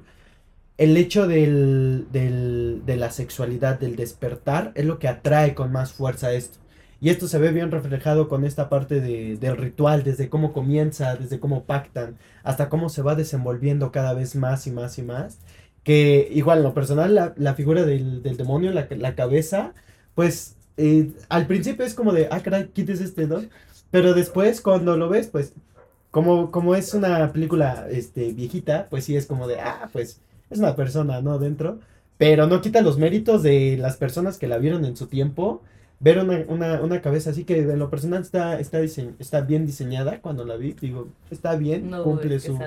el hecho del, del- de la sexualidad, del despertar, es lo que atrae con más fuerza esto. Y esto se ve bien reflejado con esta parte de- del ritual, desde cómo comienza, desde cómo pactan, hasta cómo se va desenvolviendo cada vez más y más y más. Que igual, en lo personal, la, la figura del, del demonio, la, la cabeza, pues eh, al principio es como de, ah, caray, quites este, ¿no? Pero después, cuando lo ves, pues, como, como es una película este, viejita, pues sí es como de, ah, pues es una persona, ¿no? Dentro. Pero no quita los méritos de las personas que la vieron en su tiempo. Ver una, una, una cabeza así que en lo personal está, está, dise- está bien diseñada cuando la vi. Digo, está bien, No cumple su,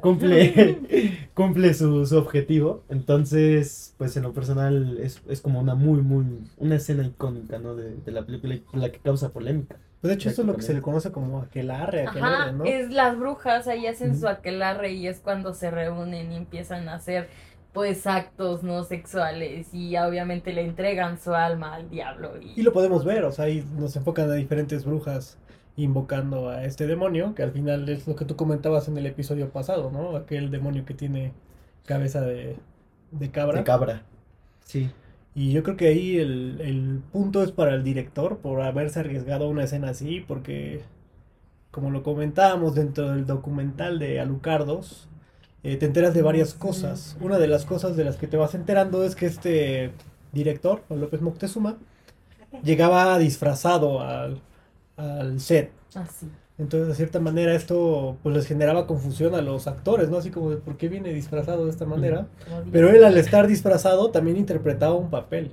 cumple, cumple su, su objetivo. Entonces, pues en lo personal es, es como una muy, muy, una escena icónica, ¿no? De, de la película y la que causa polémica. Pues de hecho, esto es lo que se le conoce como aquelarre, aquelarre, Ajá, ¿no? es las brujas, ahí hacen su aquelarre y es cuando se reúnen y empiezan a hacer pues actos no sexuales y obviamente le entregan su alma al diablo y, Y lo podemos ver, o sea, ahí nos enfocan a diferentes brujas invocando a este demonio, que al final es lo que tú comentabas en el episodio pasado, ¿no? Aquel demonio que tiene cabeza de, de cabra. De cabra. Sí. Y yo creo que ahí el, el punto es para el director por haberse arriesgado a una escena así, porque como lo comentábamos dentro del documental de Alucardos, eh, te enteras de varias cosas. Una de las cosas de las que te vas enterando es que este director, Juan López Moctezuma, llegaba disfrazado al, al set. así. Entonces, de cierta manera, esto pues les generaba confusión a los actores, ¿no? Así como de por qué viene disfrazado de esta manera. Pero él al estar disfrazado también interpretaba un papel.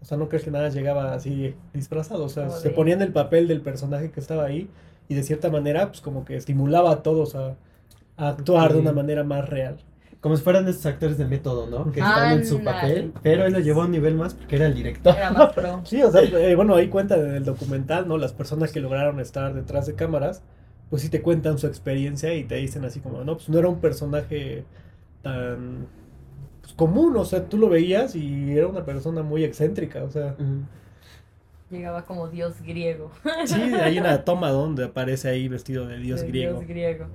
O sea, no crees que nada llegaba así disfrazado. O sea, se ponía en el papel del personaje que estaba ahí y de cierta manera, pues como que estimulaba a todos a, a actuar de una manera más real. Como si fueran estos actores de método, ¿no? Que están en su papel, pero él lo llevó a un nivel más porque era el director. Era más pro. Sí, o sea, eh, bueno, ahí cuentan en el documental, ¿no? Las personas que lograron estar detrás de cámaras, pues sí te cuentan su experiencia y te dicen así como, no, pues no era un personaje tan pues, común, o sea, tú lo veías y era una persona muy excéntrica, o sea. Llegaba como dios griego. sí, hay una toma donde aparece ahí vestido de dios de griego. Dios griego.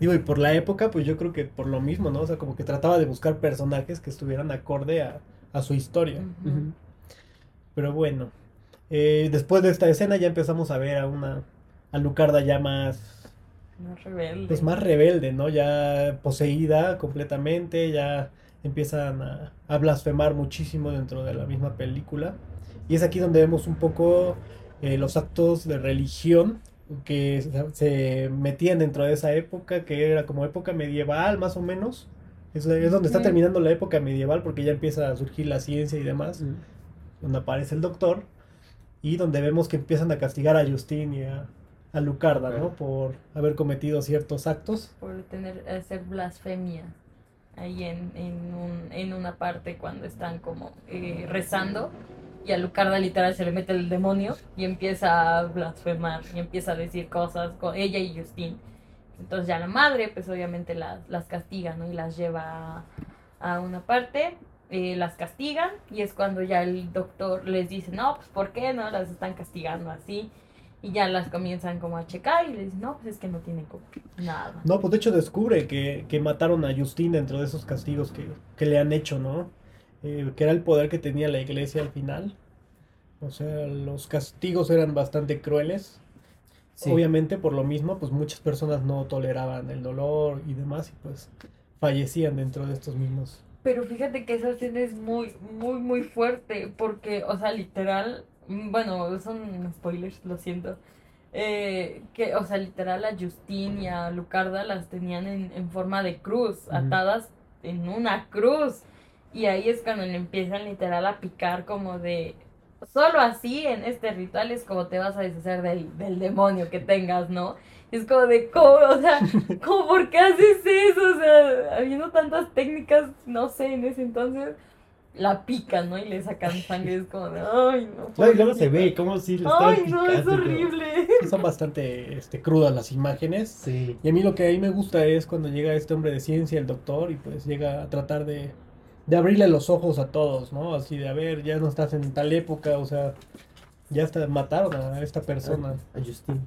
Digo, y por la época, pues yo creo que por lo mismo, ¿no? O sea, como que trataba de buscar personajes que estuvieran acorde a, a su historia. Pero bueno, eh, después de esta escena ya empezamos a ver a una a Lucarda ya más Más rebelde. pues más rebelde, ¿no? Ya poseída completamente, ya empiezan a, a blasfemar muchísimo dentro de la misma película. Y es aquí donde vemos un poco eh, los actos de religión que se, metían dentro de esa época, que era como época medieval más o menos. Es, es donde está terminando la época medieval porque ya empieza a surgir la ciencia y demás, Ujú. donde aparece el doctor y donde vemos que empiezan a castigar a Justin y a, a Lucarda, ¿no? Por haber cometido ciertos actos. por tener hacer blasfemia ahí en, en, un, en una parte cuando están como eh, rezando y a Lucarda literal se le mete el demonio y empieza a blasfemar y empieza a decir cosas con ella y Justin entonces ya la madre pues obviamente las, las castiga ¿no? y las lleva a, una parte eh, las castigan y es cuando ya el doctor les dice, no, pues ¿por qué no las están castigando así? Y ya las comienzan como a checar y les dicen, no, pues es que no tienen como nada. No, pues de hecho descubre que, que mataron a Justin dentro de esos castigos que, que le han hecho, ¿no? Eh, que era el poder que tenía la iglesia al final. O sea, los castigos eran bastante crueles. Sí. Obviamente por lo mismo, pues muchas personas no toleraban el dolor y demás y pues fallecían dentro de estos mismos. Pero fíjate que esa escena es muy, muy, muy fuerte porque, o sea, literal, mm, bueno, son spoilers, lo siento. Eh, que, o sea, literal a Justine y a Lucarda las tenían en, en forma de cruz, atadas en una cruz. Y ahí es cuando le empiezan literal a picar como de... Solo así en este ritual es como te vas a deshacer del, del demonio que tengas, ¿no? Es como de, ¿cómo? O sea, ¿cómo por qué haces eso? O sea, habiendo tantas técnicas, no sé, en ese entonces, la pican, ¿no? Y le sacan sangre, es como de, ay, no. No, y luego se pobrecita". ve como si le Ay, no, es todo. horrible. Son bastante este, crudas las imágenes. Sí. Y a mí lo que a mí me gusta es cuando llega este hombre de ciencia, el doctor, y pues llega a tratar de, de abrirle los ojos a todos, ¿no? Así de, a ver, ya no estás en tal época, o sea, ya hasta mataron a esta persona. A Justin.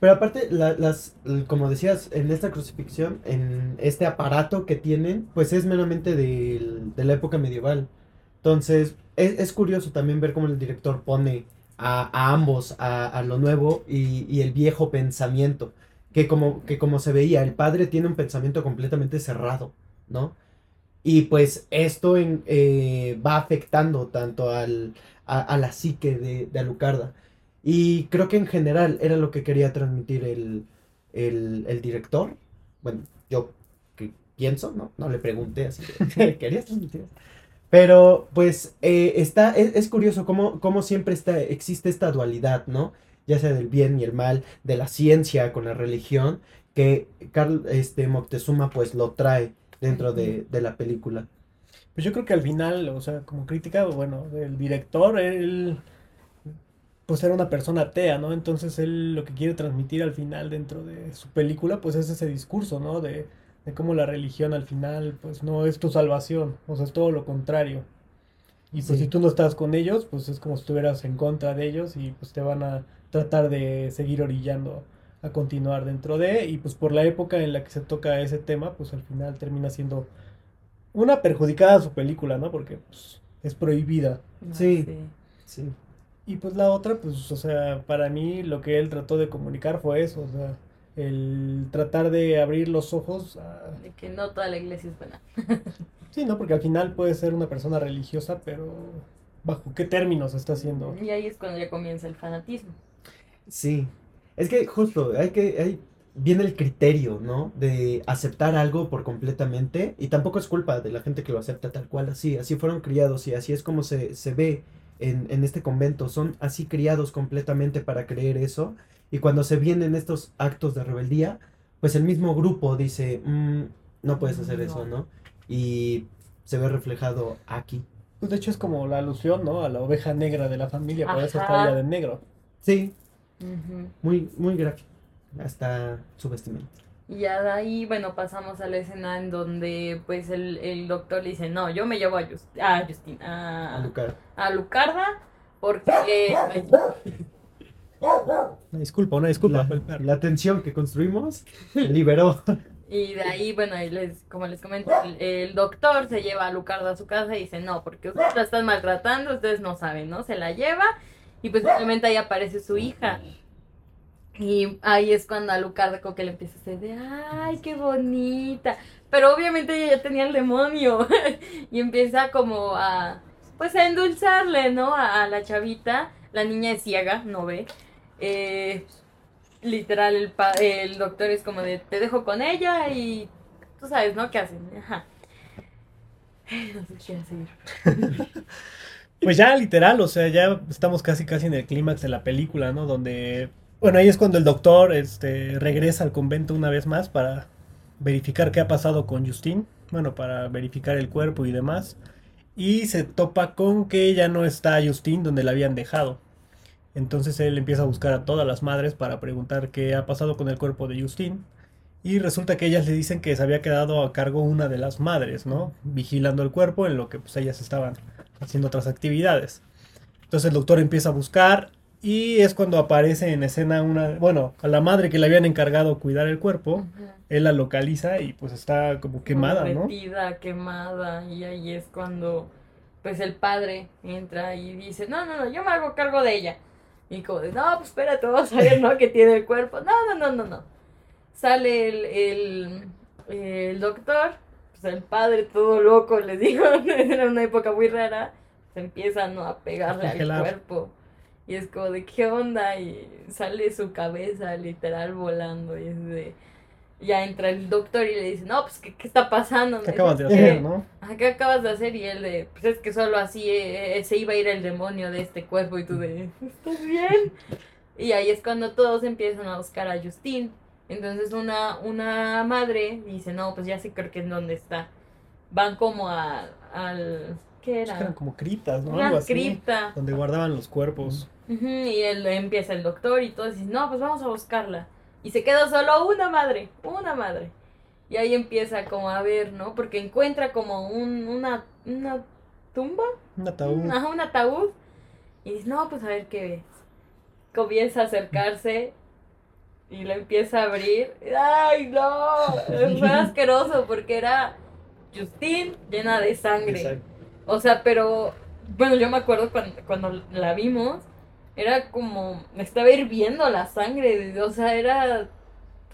Pero aparte, la- las, como decías, en esta crucifixión, en este aparato que tienen, pues es meramente del- de la época medieval. Entonces, es, es curioso también ver cómo el director pone a, a ambos, a, a lo nuevo y, y el viejo pensamiento. Que como, que como se veía, el padre tiene un pensamiento completamente cerrado, ¿no? Y pues esto eh, va afectando tanto al, a, a la psique de, de Alucarda. Y creo que en general era lo que quería transmitir el, el, el director. Bueno, yo que pienso, ¿no? No le pregunté así. de, ¿Querías transmitir? eso?". Pero pues eh, está, es, es curioso cómo, cómo siempre está, existe esta dualidad, ¿no? Ya sea del bien y el mal, de la ciencia con la religión, que Carl este, Moctezuma pues lo trae dentro de, de la película. Pues yo creo que al final, o sea, como crítica, bueno, el director, él, pues era una persona atea, ¿no? Entonces él lo que quiere transmitir al final dentro de su película, pues es ese discurso, ¿no? De, de cómo la religión al final, pues no es tu salvación, o sea, es todo lo contrario. Y pues Sí. si tú no estás con ellos, pues es como si estuvieras en contra de ellos y pues te van a tratar de seguir orillando a continuar dentro de, y pues por la época en la que se toca ese tema, pues al final termina siendo una perjudicada a su película, ¿no? Porque pues, es prohibida. Sí. Sí. Y pues la otra, pues, o sea, para mí lo que él trató de comunicar fue eso, o sea, el tratar de abrir los ojos a... De que no toda la iglesia es buena. Sí, ¿no? Porque al final puede ser una persona religiosa, pero ¿bajo qué términos está haciendo? Y ahí es cuando ya comienza el fanatismo. Sí, es que justo hay que hay, viene el criterio, ¿no? De aceptar algo por completamente y tampoco es culpa de la gente que lo acepta tal cual así, así fueron criados y así es como se, se ve en, en este convento, son así criados completamente para creer eso y cuando se vienen estos actos de rebeldía, pues el mismo grupo dice, "Mm, no puedes hacer eso, ¿no? Y se ve reflejado aquí. Pues de hecho es como la alusión, ¿no? A la oveja negra de la familia, por eso está Ajá. ella de negro. Sí, Muy, muy gráfico, hasta su vestimenta. Y ya de ahí, bueno, pasamos a la escena en donde pues el, el doctor le dice, no, yo me llevo a, Just- a Justin, a, A Lucar. a Lucarda, porque... Una disculpa, una disculpa. La, la tensión que construimos liberó. Y de ahí, bueno, y les, como les comento, el, el doctor se lleva a Lucarda a su casa y dice, no, porque ustedes la están maltratando, ustedes no saben, ¿no? Se la lleva y pues simplemente ahí aparece su hija. Y ahí es cuando a Lucarda que le empieza a hacer de, ay, qué bonita. Pero obviamente ella ya tenía el demonio y empieza como a, pues a endulzarle, ¿no? A, la chavita. La niña es ciega, no ve. Eh, literal, el, el doctor es como de, te dejo con ella y tú sabes, ¿no? ¿Qué hacen? Ajá. No sé qué seguir. Pues ya literal, o sea, ya estamos casi casi en el clímax de la película, ¿no? Donde, bueno, ahí es cuando el doctor este, regresa al convento una vez más para verificar qué ha pasado con Justin, bueno, para verificar el cuerpo y demás. Y se topa con que ya no está Justin donde la habían dejado. Entonces él empieza a buscar a todas las madres para preguntar qué ha pasado con el cuerpo de Justin. Y resulta que ellas le dicen que se había quedado a cargo una de las madres, ¿no? Vigilando el cuerpo en lo que pues ellas estaban haciendo otras actividades. Entonces el doctor empieza a buscar y es cuando aparece en escena una, bueno, a la madre que le habían encargado cuidar el cuerpo, él la localiza y pues está como quemada, ¿no? Derretida, quemada, y ahí es cuando pues el padre entra y dice, no, no, no, yo me hago cargo de ella. Y como de, no, pues espérate, vamos a ver, ¿no? Que tiene el cuerpo. No, no, no, no, no. Sale el, el, el doctor, el padre todo loco, les digo, era una época muy rara, se empiezan ¿no? a pegarle al cuerpo. Y es como de, ¿qué onda? Y sale su cabeza literal volando y es de... Ya entra el doctor y le dice, no, pues, ¿qué, qué está pasando? ¿Qué acabas de hacer, "¿Qué? no? ¿qué acabas de hacer? Y él de, pues es que solo así eh, eh, se iba a ir el demonio de este cuerpo y tú de, ¿estás bien? Y ahí es cuando todos empiezan a buscar a Justin. Entonces una, una madre dice, no, pues ya sé creo que en dónde está. Van como a, al, ¿qué Es era? eran como criptas, ¿no? Una Algo así, cripta. Donde guardaban los cuerpos. Y él empieza el doctor y todos dicen, no, pues vamos a buscarla. Y se queda solo una madre, una madre. Y ahí empieza como a ver, ¿no? Porque encuentra como un, una, una tumba, Un ataúd. Ajá, un ataúd. Y dice, no, pues a ver qué ves. Comienza a acercarse y lo empieza a abrir. ¡Ay, no! Fue asqueroso porque era Justin llena de sangre. Exacto. O sea, pero bueno, yo me acuerdo cuando, cuando la vimos, era como, estaba hirviendo la sangre, o sea, era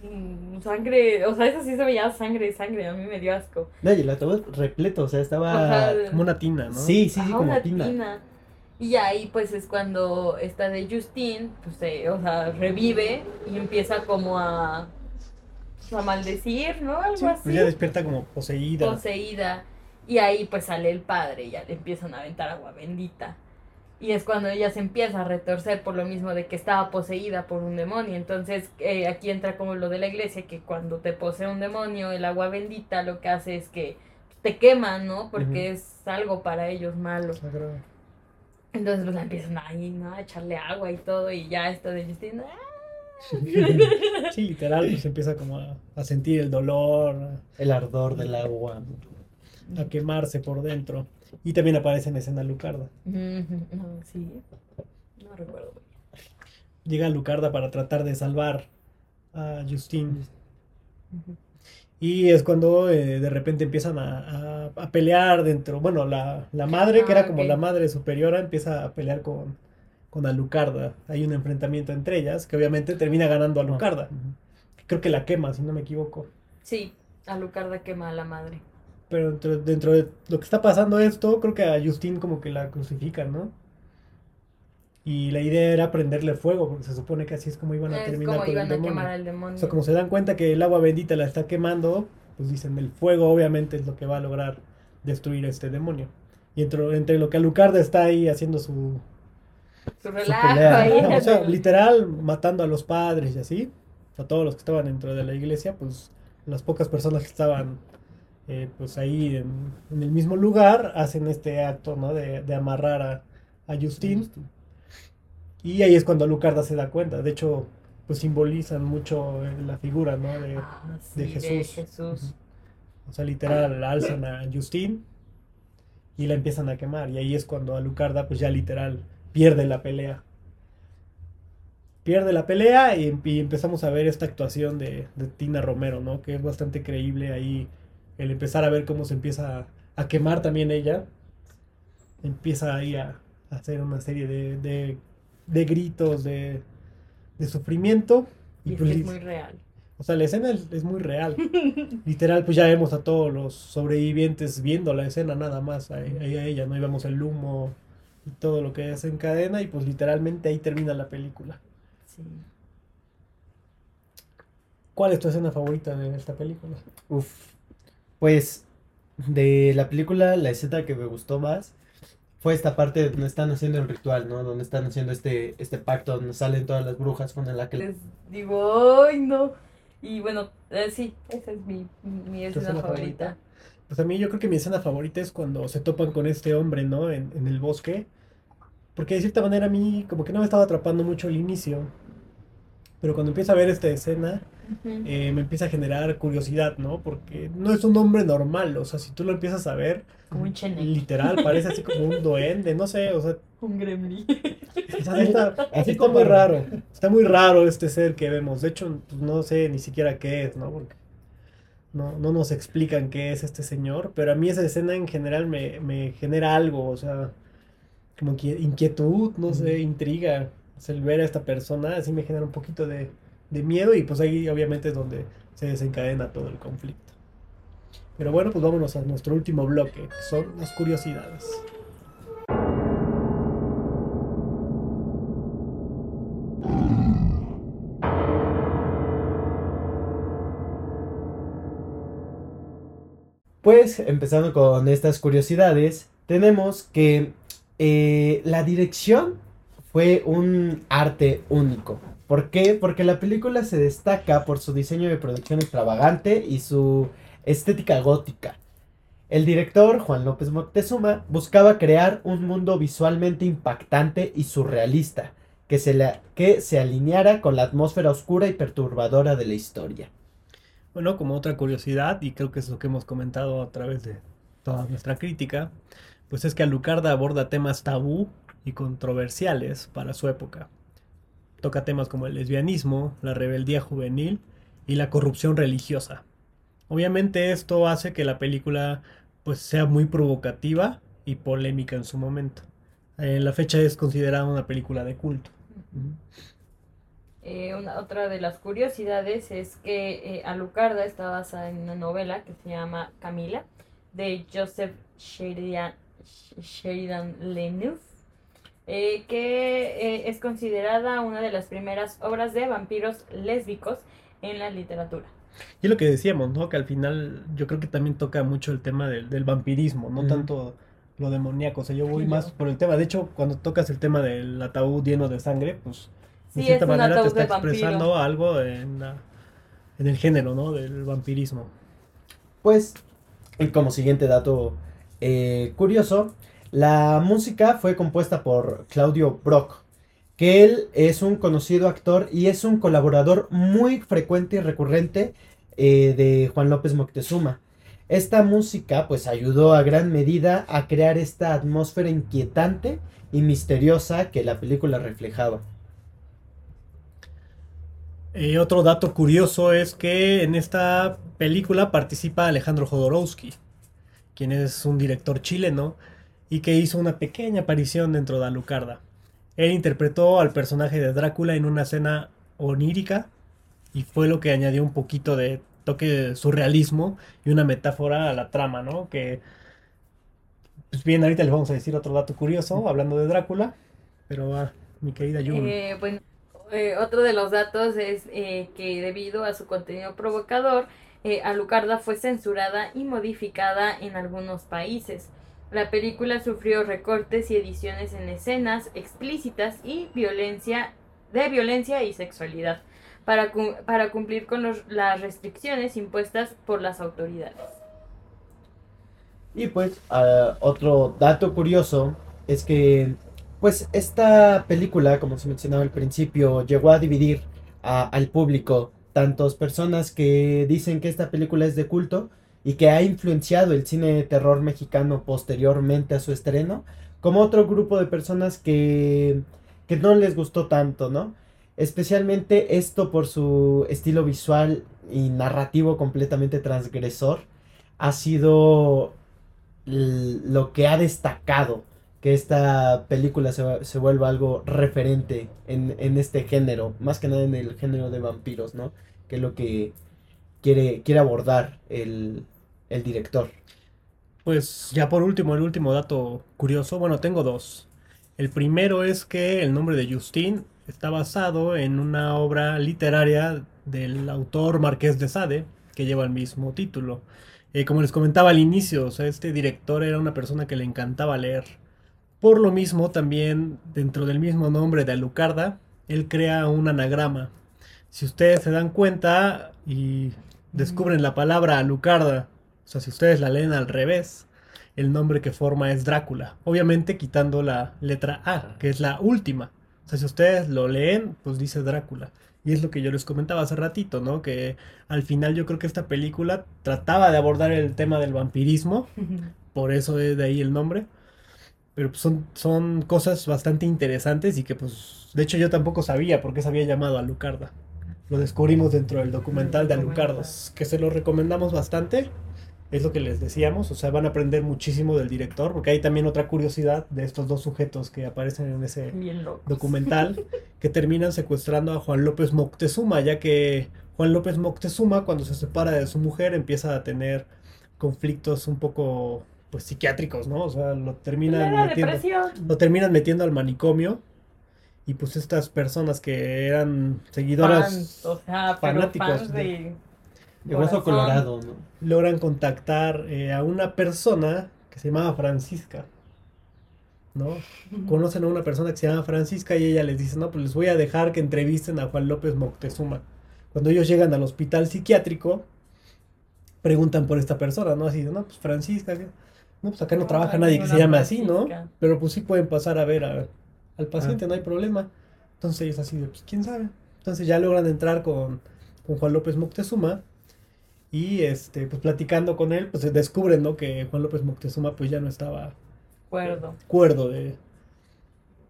mm, sangre, o sea, eso sí se veía sangre, sangre, a mí me dio asco. No, y el ataúd repleto, o sea, estaba... Como una tina, ¿no? Sí, sí, sí, como una tina. tina. Y ahí pues es cuando esta de Justin, pues o sea, revive y empieza como a, a maldecir, ¿no? Algo Sí, así. pues ya despierta como poseída. poseída. Y ahí pues sale el padre y ya le empiezan a aventar agua bendita. Y es cuando ella se empieza a retorcer por lo mismo de que estaba poseída por un demonio. Entonces eh, aquí entra como lo de la iglesia, que cuando te posee un demonio, el agua bendita lo que hace es que te quema, ¿no? Porque es algo para ellos malo. Entonces pues la empiezan ahí, ¿no? A echarle agua y todo y ya esto de Justin... ¡ah! Sí, literal, pues empieza como a, a sentir el dolor, El ardor del agua. a quemarse por dentro. Y también aparece en escena Lucarda. No, sí. No recuerdo. Llega Lucarda para tratar de salvar a Justin. Y es cuando eh, de repente empiezan a, a- a pelear dentro. Bueno, la, la madre, que Ah, era como ok. la madre superiora, empieza a pelear con, con Alucarda. Hay un enfrentamiento entre ellas, que obviamente termina ganando a Alucarda. Creo que la quema, si no me equivoco. Sí, Alucarda quema a la madre. Pero dentro, dentro de lo que está pasando esto, creo que a Justin como que la crucifican, ¿no? Y la idea era prenderle fuego, porque se supone que así es como iban a Es terminar como con el iban a demonio. quemar al demonio. O sea, como se dan cuenta que el agua bendita la está quemando, pues dicen, el fuego obviamente es lo que va a lograr destruir a este demonio. Y entre, entre lo que Alucarda está ahí haciendo su, Su su relajo pelea, ahí. ¿no? O sea, literal, matando a los padres y así, a todos los que estaban dentro de la iglesia, pues las pocas personas que estaban eh, pues ahí en, en el mismo lugar hacen este acto, ¿no? De, de amarrar a, a Justin. Y ahí es cuando Lucarda se da cuenta. De hecho, pues simbolizan mucho eh, la figura, ¿no? De, Ah, de Jesús. O sea, literal, alzan a Justin y la empiezan a quemar. Y ahí es cuando Alucarda, pues ya literal, pierde la pelea. Pierde la pelea y, y empezamos a ver esta actuación de, de Tina Romero, ¿no? Que es bastante creíble ahí. El empezar a ver cómo se empieza a, a quemar también ella. Empieza ahí a, a hacer una serie de, de, de gritos, de, de sufrimiento. Y es pues, es muy real. o sea, la escena es, es muy real. Literal, pues ya vemos a todos los sobrevivientes viendo la escena nada más. Ahí, ahí a ella, ¿no? Y vemos el humo y todo lo que desencadena y pues literalmente ahí termina la película. Sí. ¿Cuál es tu escena favorita de esta película? Uf. Pues de la película, la escena que me gustó más fue esta parte donde están haciendo el ritual, ¿no? Donde están haciendo este, este pacto, donde salen todas las brujas con el aquel. Les digo, ¡ay, no! Y bueno, eh, sí, esa es mi, mi escena escena favorita. favorita? Pues a mí yo creo que mi escena favorita es cuando se topan con este hombre, ¿no? En, en el bosque. Porque de cierta manera a mí como que no me estaba atrapando mucho el inicio. Pero cuando empiezo a ver esta escena, Eh, me empieza a generar curiosidad, ¿no? Porque no es un hombre normal, o sea, si tú lo empiezas a ver, Como un chenek. literal, parece así como un duende, no sé, o sea, Un gremlin. o sea, está, Así está como- muy raro, está muy raro este ser que vemos, de hecho, pues, no sé ni siquiera qué es, ¿no? Porque no, no nos explican qué es este señor, pero a mí esa escena en general me, me genera algo, o sea, como que inquietud, no sé, intriga, o sea, el ver a esta persona así me genera un poquito de, de miedo y pues ahí obviamente es donde se desencadena todo el conflicto. Pero bueno, pues vámonos a nuestro último bloque, que son las curiosidades. Pues empezando con estas curiosidades, tenemos que eh, la dirección fue un arte único. ¿Por qué? Porque la película se destaca por su diseño de producción extravagante y su estética gótica. El director, Juan López Moctezuma, buscaba crear un mundo visualmente impactante y surrealista, que se, la- que se alineara con la atmósfera oscura y perturbadora de la historia. Bueno, como otra curiosidad, y creo que es lo que hemos comentado a través de toda nuestra crítica, pues es que Alucarda aborda temas tabú y controversiales para su época. Toca temas como el lesbianismo, la rebeldía juvenil y la corrupción religiosa. Obviamente esto hace que la película pues sea muy provocativa y polémica en su momento. En la fecha es considerada una película de culto. Eh, otra de las curiosidades es que eh, Alucarda está basada en una novela que se llama Camila de Joseph Sheridan, Sheridan eh, que eh, es considerada una de las primeras obras de vampiros lésbicos en la literatura. Y es lo que decíamos, ¿no? Que al final yo creo que también toca mucho el tema del, del vampirismo, no tanto lo demoníaco. O sea, yo voy Sí, más yo. por el tema. De hecho, cuando tocas el tema del ataúd lleno de sangre, pues de Sí, cierta manera te está vampiro. expresando algo en, la- en el género, ¿no? Del vampirismo. Pues, y como siguiente dato eh, curioso, la música fue compuesta por Claudio Brock, que él es un conocido actor y es un colaborador muy frecuente y recurrente eh, de Juan López Moctezuma. Esta música pues ayudó a gran medida a crear esta atmósfera inquietante y misteriosa que la película reflejaba. Eh, otro dato curioso es que en esta película participa Alejandro Jodorowsky, quien es un director chileno y que hizo una pequeña aparición dentro de Alucarda. Él interpretó al personaje de Drácula en una escena onírica y fue lo que añadió un poquito de toque de surrealismo y una metáfora a la trama, ¿no? Que, pues bien, ahorita les vamos a decir otro dato curioso hablando de Drácula, pero mi querida Jun. Eh, bueno, eh, otro de los datos es eh, que debido a su contenido provocador, eh, Alucarda fue censurada y modificada en algunos países. La película sufrió recortes y ediciones en escenas explícitas y violencia de violencia y sexualidad para, para cumplir con las restricciones impuestas por las autoridades. Y pues ah, otro dato curioso es que pues esta película, como se mencionaba al principio, llegó a dividir al público, tantos personas que dicen que esta película es de culto y que ha influenciado el cine de terror mexicano posteriormente a su estreno, como otro grupo de personas que, que no les gustó tanto, ¿no? Especialmente esto por su estilo visual y narrativo completamente transgresor, ha sido lo que ha destacado que esta película se, se vuelva algo referente en, en este género, más que nada en el género de vampiros, ¿no? Que es lo que quiere, quiere abordar el, el director. Pues ya por último, el último dato curioso, bueno, tengo dos. El primero es que el nombre de Justin está basado en una obra literaria del autor Marqués de Sade, que lleva el mismo título. Eh, como les comentaba al inicio, o sea, este director era una persona que le encantaba leer. Por lo mismo, también dentro del mismo nombre de Alucarda, él crea un anagrama. Si ustedes se dan cuenta y descubren la palabra Alucarda, o sea, si ustedes la leen al revés, el nombre que forma es Drácula. Obviamente quitando la letra A, que es la última. O sea, si ustedes lo leen, pues dice Drácula. Y es lo que yo les comentaba hace ratito, ¿no? Que al final yo creo que esta película trataba de abordar el tema del vampirismo, por eso es de ahí el nombre. Pero pues son, son cosas bastante interesantes y que pues, de hecho yo tampoco sabía por qué se había llamado Alucarda. Lo descubrimos dentro del documental de Alucardos, que se lo recomendamos bastante. Es lo que les decíamos, o sea, van a aprender muchísimo del director, porque hay también otra curiosidad de estos dos sujetos que aparecen en ese documental, que terminan secuestrando a Juan López Moctezuma, ya que Juan López Moctezuma, cuando se separa de su mujer, empieza a tener conflictos un poco, pues, psiquiátricos, ¿no? O sea, lo terminan Era metiendo, depresión. lo terminan metiendo al manicomio, y pues estas personas que eran seguidoras Fans, o sea, fanáticos fans de- de... De hueso colorado, ¿no? logran contactar eh, a una persona que se llamaba Francisca, ¿no? Conocen a una persona que se llama Francisca y ella les dice, no, pues les voy a dejar que entrevisten a Juan López Moctezuma. Cuando ellos llegan al hospital psiquiátrico, preguntan por esta persona, ¿no? Así de, no, pues Francisca, ¿qué? no, pues acá no No, trabaja nadie que se llame así, ¿no? Pero pues sí pueden pasar a ver a- al paciente, Ah. no hay problema. Entonces ellos así de, pues quién sabe. Entonces ya logran entrar con, con Juan López Moctezuma y este, pues platicando con él, pues descubren, ¿no? Que Juan López Moctezuma pues ya no estaba Acuerdo. cuerdo de...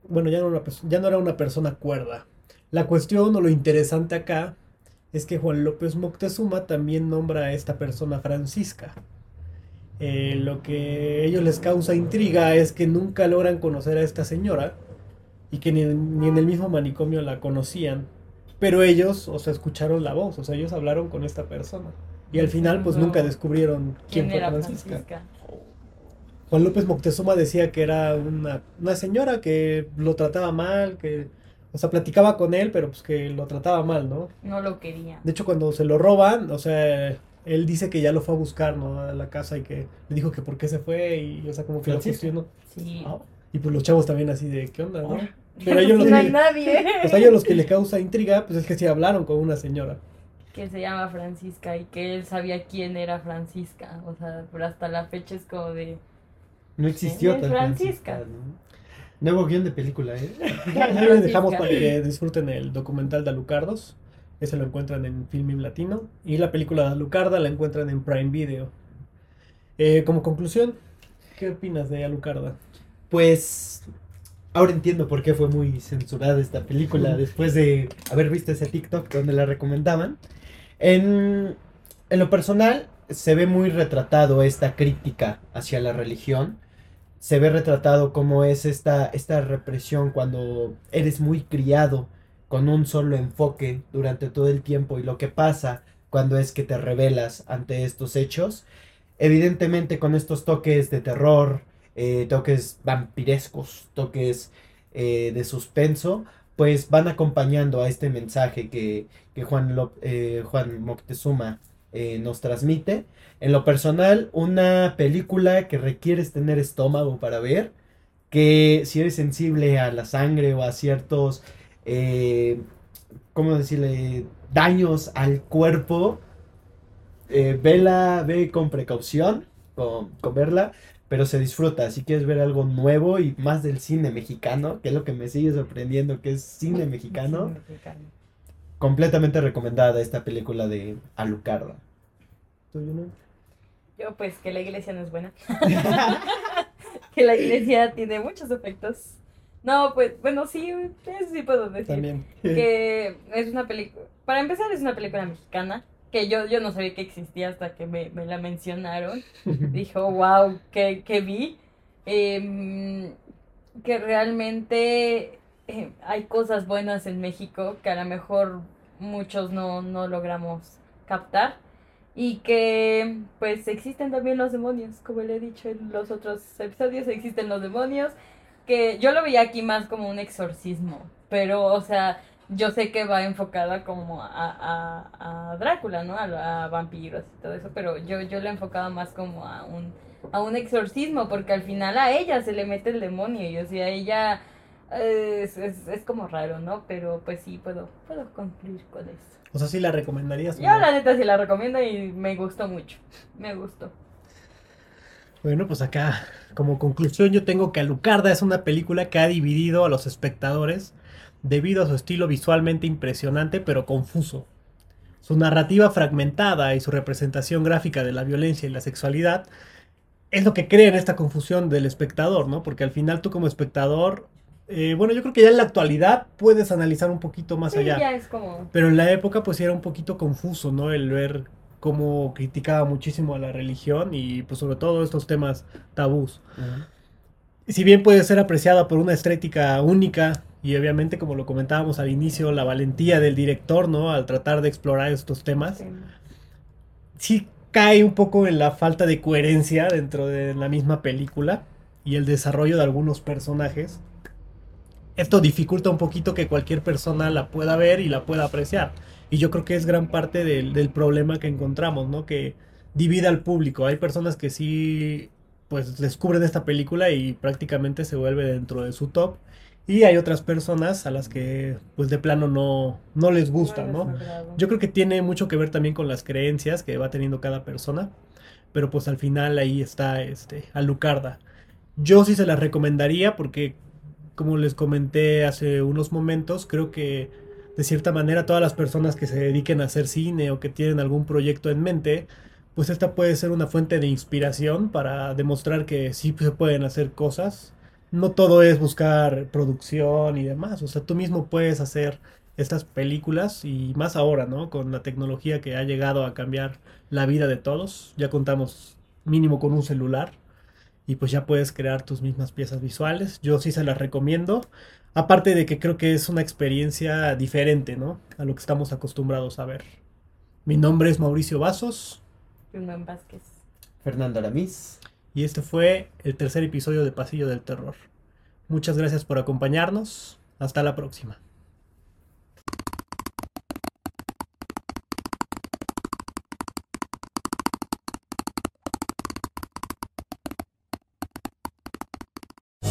Bueno, ya no, era una ya no era una persona cuerda. La cuestión o lo interesante acá es que Juan López Moctezuma también nombra a esta persona Francisca. Eh, lo que a ellos les causa intriga es que nunca logran conocer a esta señora y que ni, ni en el mismo manicomio la conocían. Pero ellos, o sea, escucharon la voz, o sea, ellos hablaron con esta persona. Y al final, pues No. nunca descubrieron quién, ¿Quién fue era Francisca. Francisca? Juan López Moctezuma decía que era una, una señora que lo trataba mal, que, o sea, platicaba con él, pero pues que lo trataba mal, ¿no? No lo quería. De hecho, cuando se lo roban, o sea, él dice que ya lo fue a buscar, ¿no? A la casa y que le dijo que por qué se fue y, o sea, como que lo Francisco. cuestionó. Sí. Ah, Y pues los chavos también así de, ¿qué onda, no? Pero a ellos los no hay que, nadie. o sea, a ellos los que le causa intriga, pues es que sí hablaron con una señora. que se llama Francisca y que él sabía quién era Francisca. O sea, pero hasta la fecha es como de. No existió tal Francisca. Francisca, ¿no? Nuevo guion de película, ¿eh? Ya les dejamos para que disfruten el documental de Alucardos. Ese lo encuentran en Filming Latino. Y la película de Alucarda la encuentran en Prime Video. Eh, como conclusión, ¿qué opinas de Alucarda? Pues ahora entiendo por qué fue muy censurada esta película después de haber visto ese TikTok donde la recomendaban. En, en lo personal, se ve muy retratado esta crítica hacia la religión. Se ve retratado cómo es esta, esta represión cuando eres muy criado con un solo enfoque durante todo el tiempo y lo que pasa cuando es que te rebelas ante estos hechos. Evidentemente con estos toques de terror, eh, toques vampirescos, toques eh, de suspenso, pues van acompañando a este mensaje que, que Juan, eh, Juan Moctezuma nos transmite. En lo personal, una película que requieres tener estómago para ver, que si eres sensible a la sangre o a ciertos, ¿cómo decirle?, daños al cuerpo, vela, ve con precaución, con, con verla, pero se disfruta. Si quieres ver algo nuevo y más del cine mexicano, que es lo que me sigue sorprendiendo, que es cine mexicano, Sí, mexicano. completamente recomendada esta película de Alucarda. ¿Tú, Yuna? Yo, pues, que la iglesia no es buena. que la iglesia tiene muchos efectos. No, pues, bueno, sí, eso sí puedo decir. También. que es una película, para empezar es una película mexicana, que yo, yo no sabía que existía hasta que me, me la mencionaron. Dijo, wow, que, que vi. Em, que realmente eh, hay cosas buenas en México que a lo mejor muchos no, no logramos captar. Y que pues existen también los demonios, como le he dicho en los otros episodios, existen los demonios que yo lo veía aquí más como un exorcismo, pero, o sea, yo sé que va enfocada como a, a, a Drácula, ¿no? A, a vampiros y todo eso, pero yo, yo la enfocaba más como a un, a un exorcismo, porque al final a ella se le mete el demonio y, o sea, ella es, es, es como raro, ¿no? Pero pues sí, puedo, puedo concluir con eso. O sea, sí la recomendarías. Yo la neta sí la recomiendo y me gustó mucho, me gustó. Bueno, pues acá, como conclusión, yo tengo que Alucarda es una película que ha dividido a los espectadores debido a su estilo visualmente impresionante pero confuso. Su narrativa fragmentada y su representación gráfica de la violencia y la sexualidad es lo que crea en esta confusión del espectador, ¿no? Porque al final tú como espectador, eh, bueno, yo creo que ya en la actualidad puedes analizar un poquito más Sí, allá. ya es como. Pero en la época pues era un poquito confuso, ¿no? El ver cómo criticaba muchísimo a la religión y pues sobre todo estos temas tabús. Si bien puede ser apreciada por una estética única y obviamente como lo comentábamos al inicio, la valentía del director, ¿no? Al tratar de explorar estos temas, sí. cae un poco en la falta de coherencia dentro de la misma película y el desarrollo de algunos personajes. Esto dificulta un poquito que cualquier persona la pueda ver y la pueda apreciar. Y yo creo que es gran parte del, del problema que encontramos, ¿no? Que divide al público. Hay personas que sí, pues descubren esta película y prácticamente se vuelve dentro de su top. Y hay otras personas a las que, pues de plano no, no les gusta, ¿no? Yo creo que tiene mucho que ver también con las creencias que va teniendo cada persona. Pero pues al final ahí está este Alucarda. Yo sí se las recomendaría porque, como les comenté hace unos momentos, creo que de cierta manera todas las personas que se dediquen a hacer cine o que tienen algún proyecto en mente, pues esta puede ser una fuente de inspiración para demostrar que sí se pueden hacer cosas. No todo es buscar producción y demás. O sea, tú mismo puedes hacer estas películas y más ahora, ¿no? Con la tecnología que ha llegado a cambiar la vida de todos. Ya contamos mínimo con un celular y pues ya puedes crear tus mismas piezas visuales. Yo sí se las recomiendo. Aparte de que creo que es una experiencia diferente, ¿no? A lo que estamos acostumbrados a ver. Mi nombre es Mauricio Vasos Rubén Vázquez. Fernando Aramis. Y este fue el tercer episodio de Pasillo del Terror. Muchas gracias por acompañarnos. Hasta la próxima.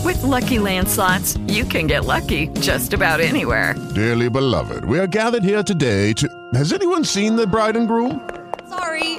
With Lucky Land slots, you can get lucky just about anywhere. Dearly beloved, we are gathered here today to. Has anyone seen the bride and groom? Sorry,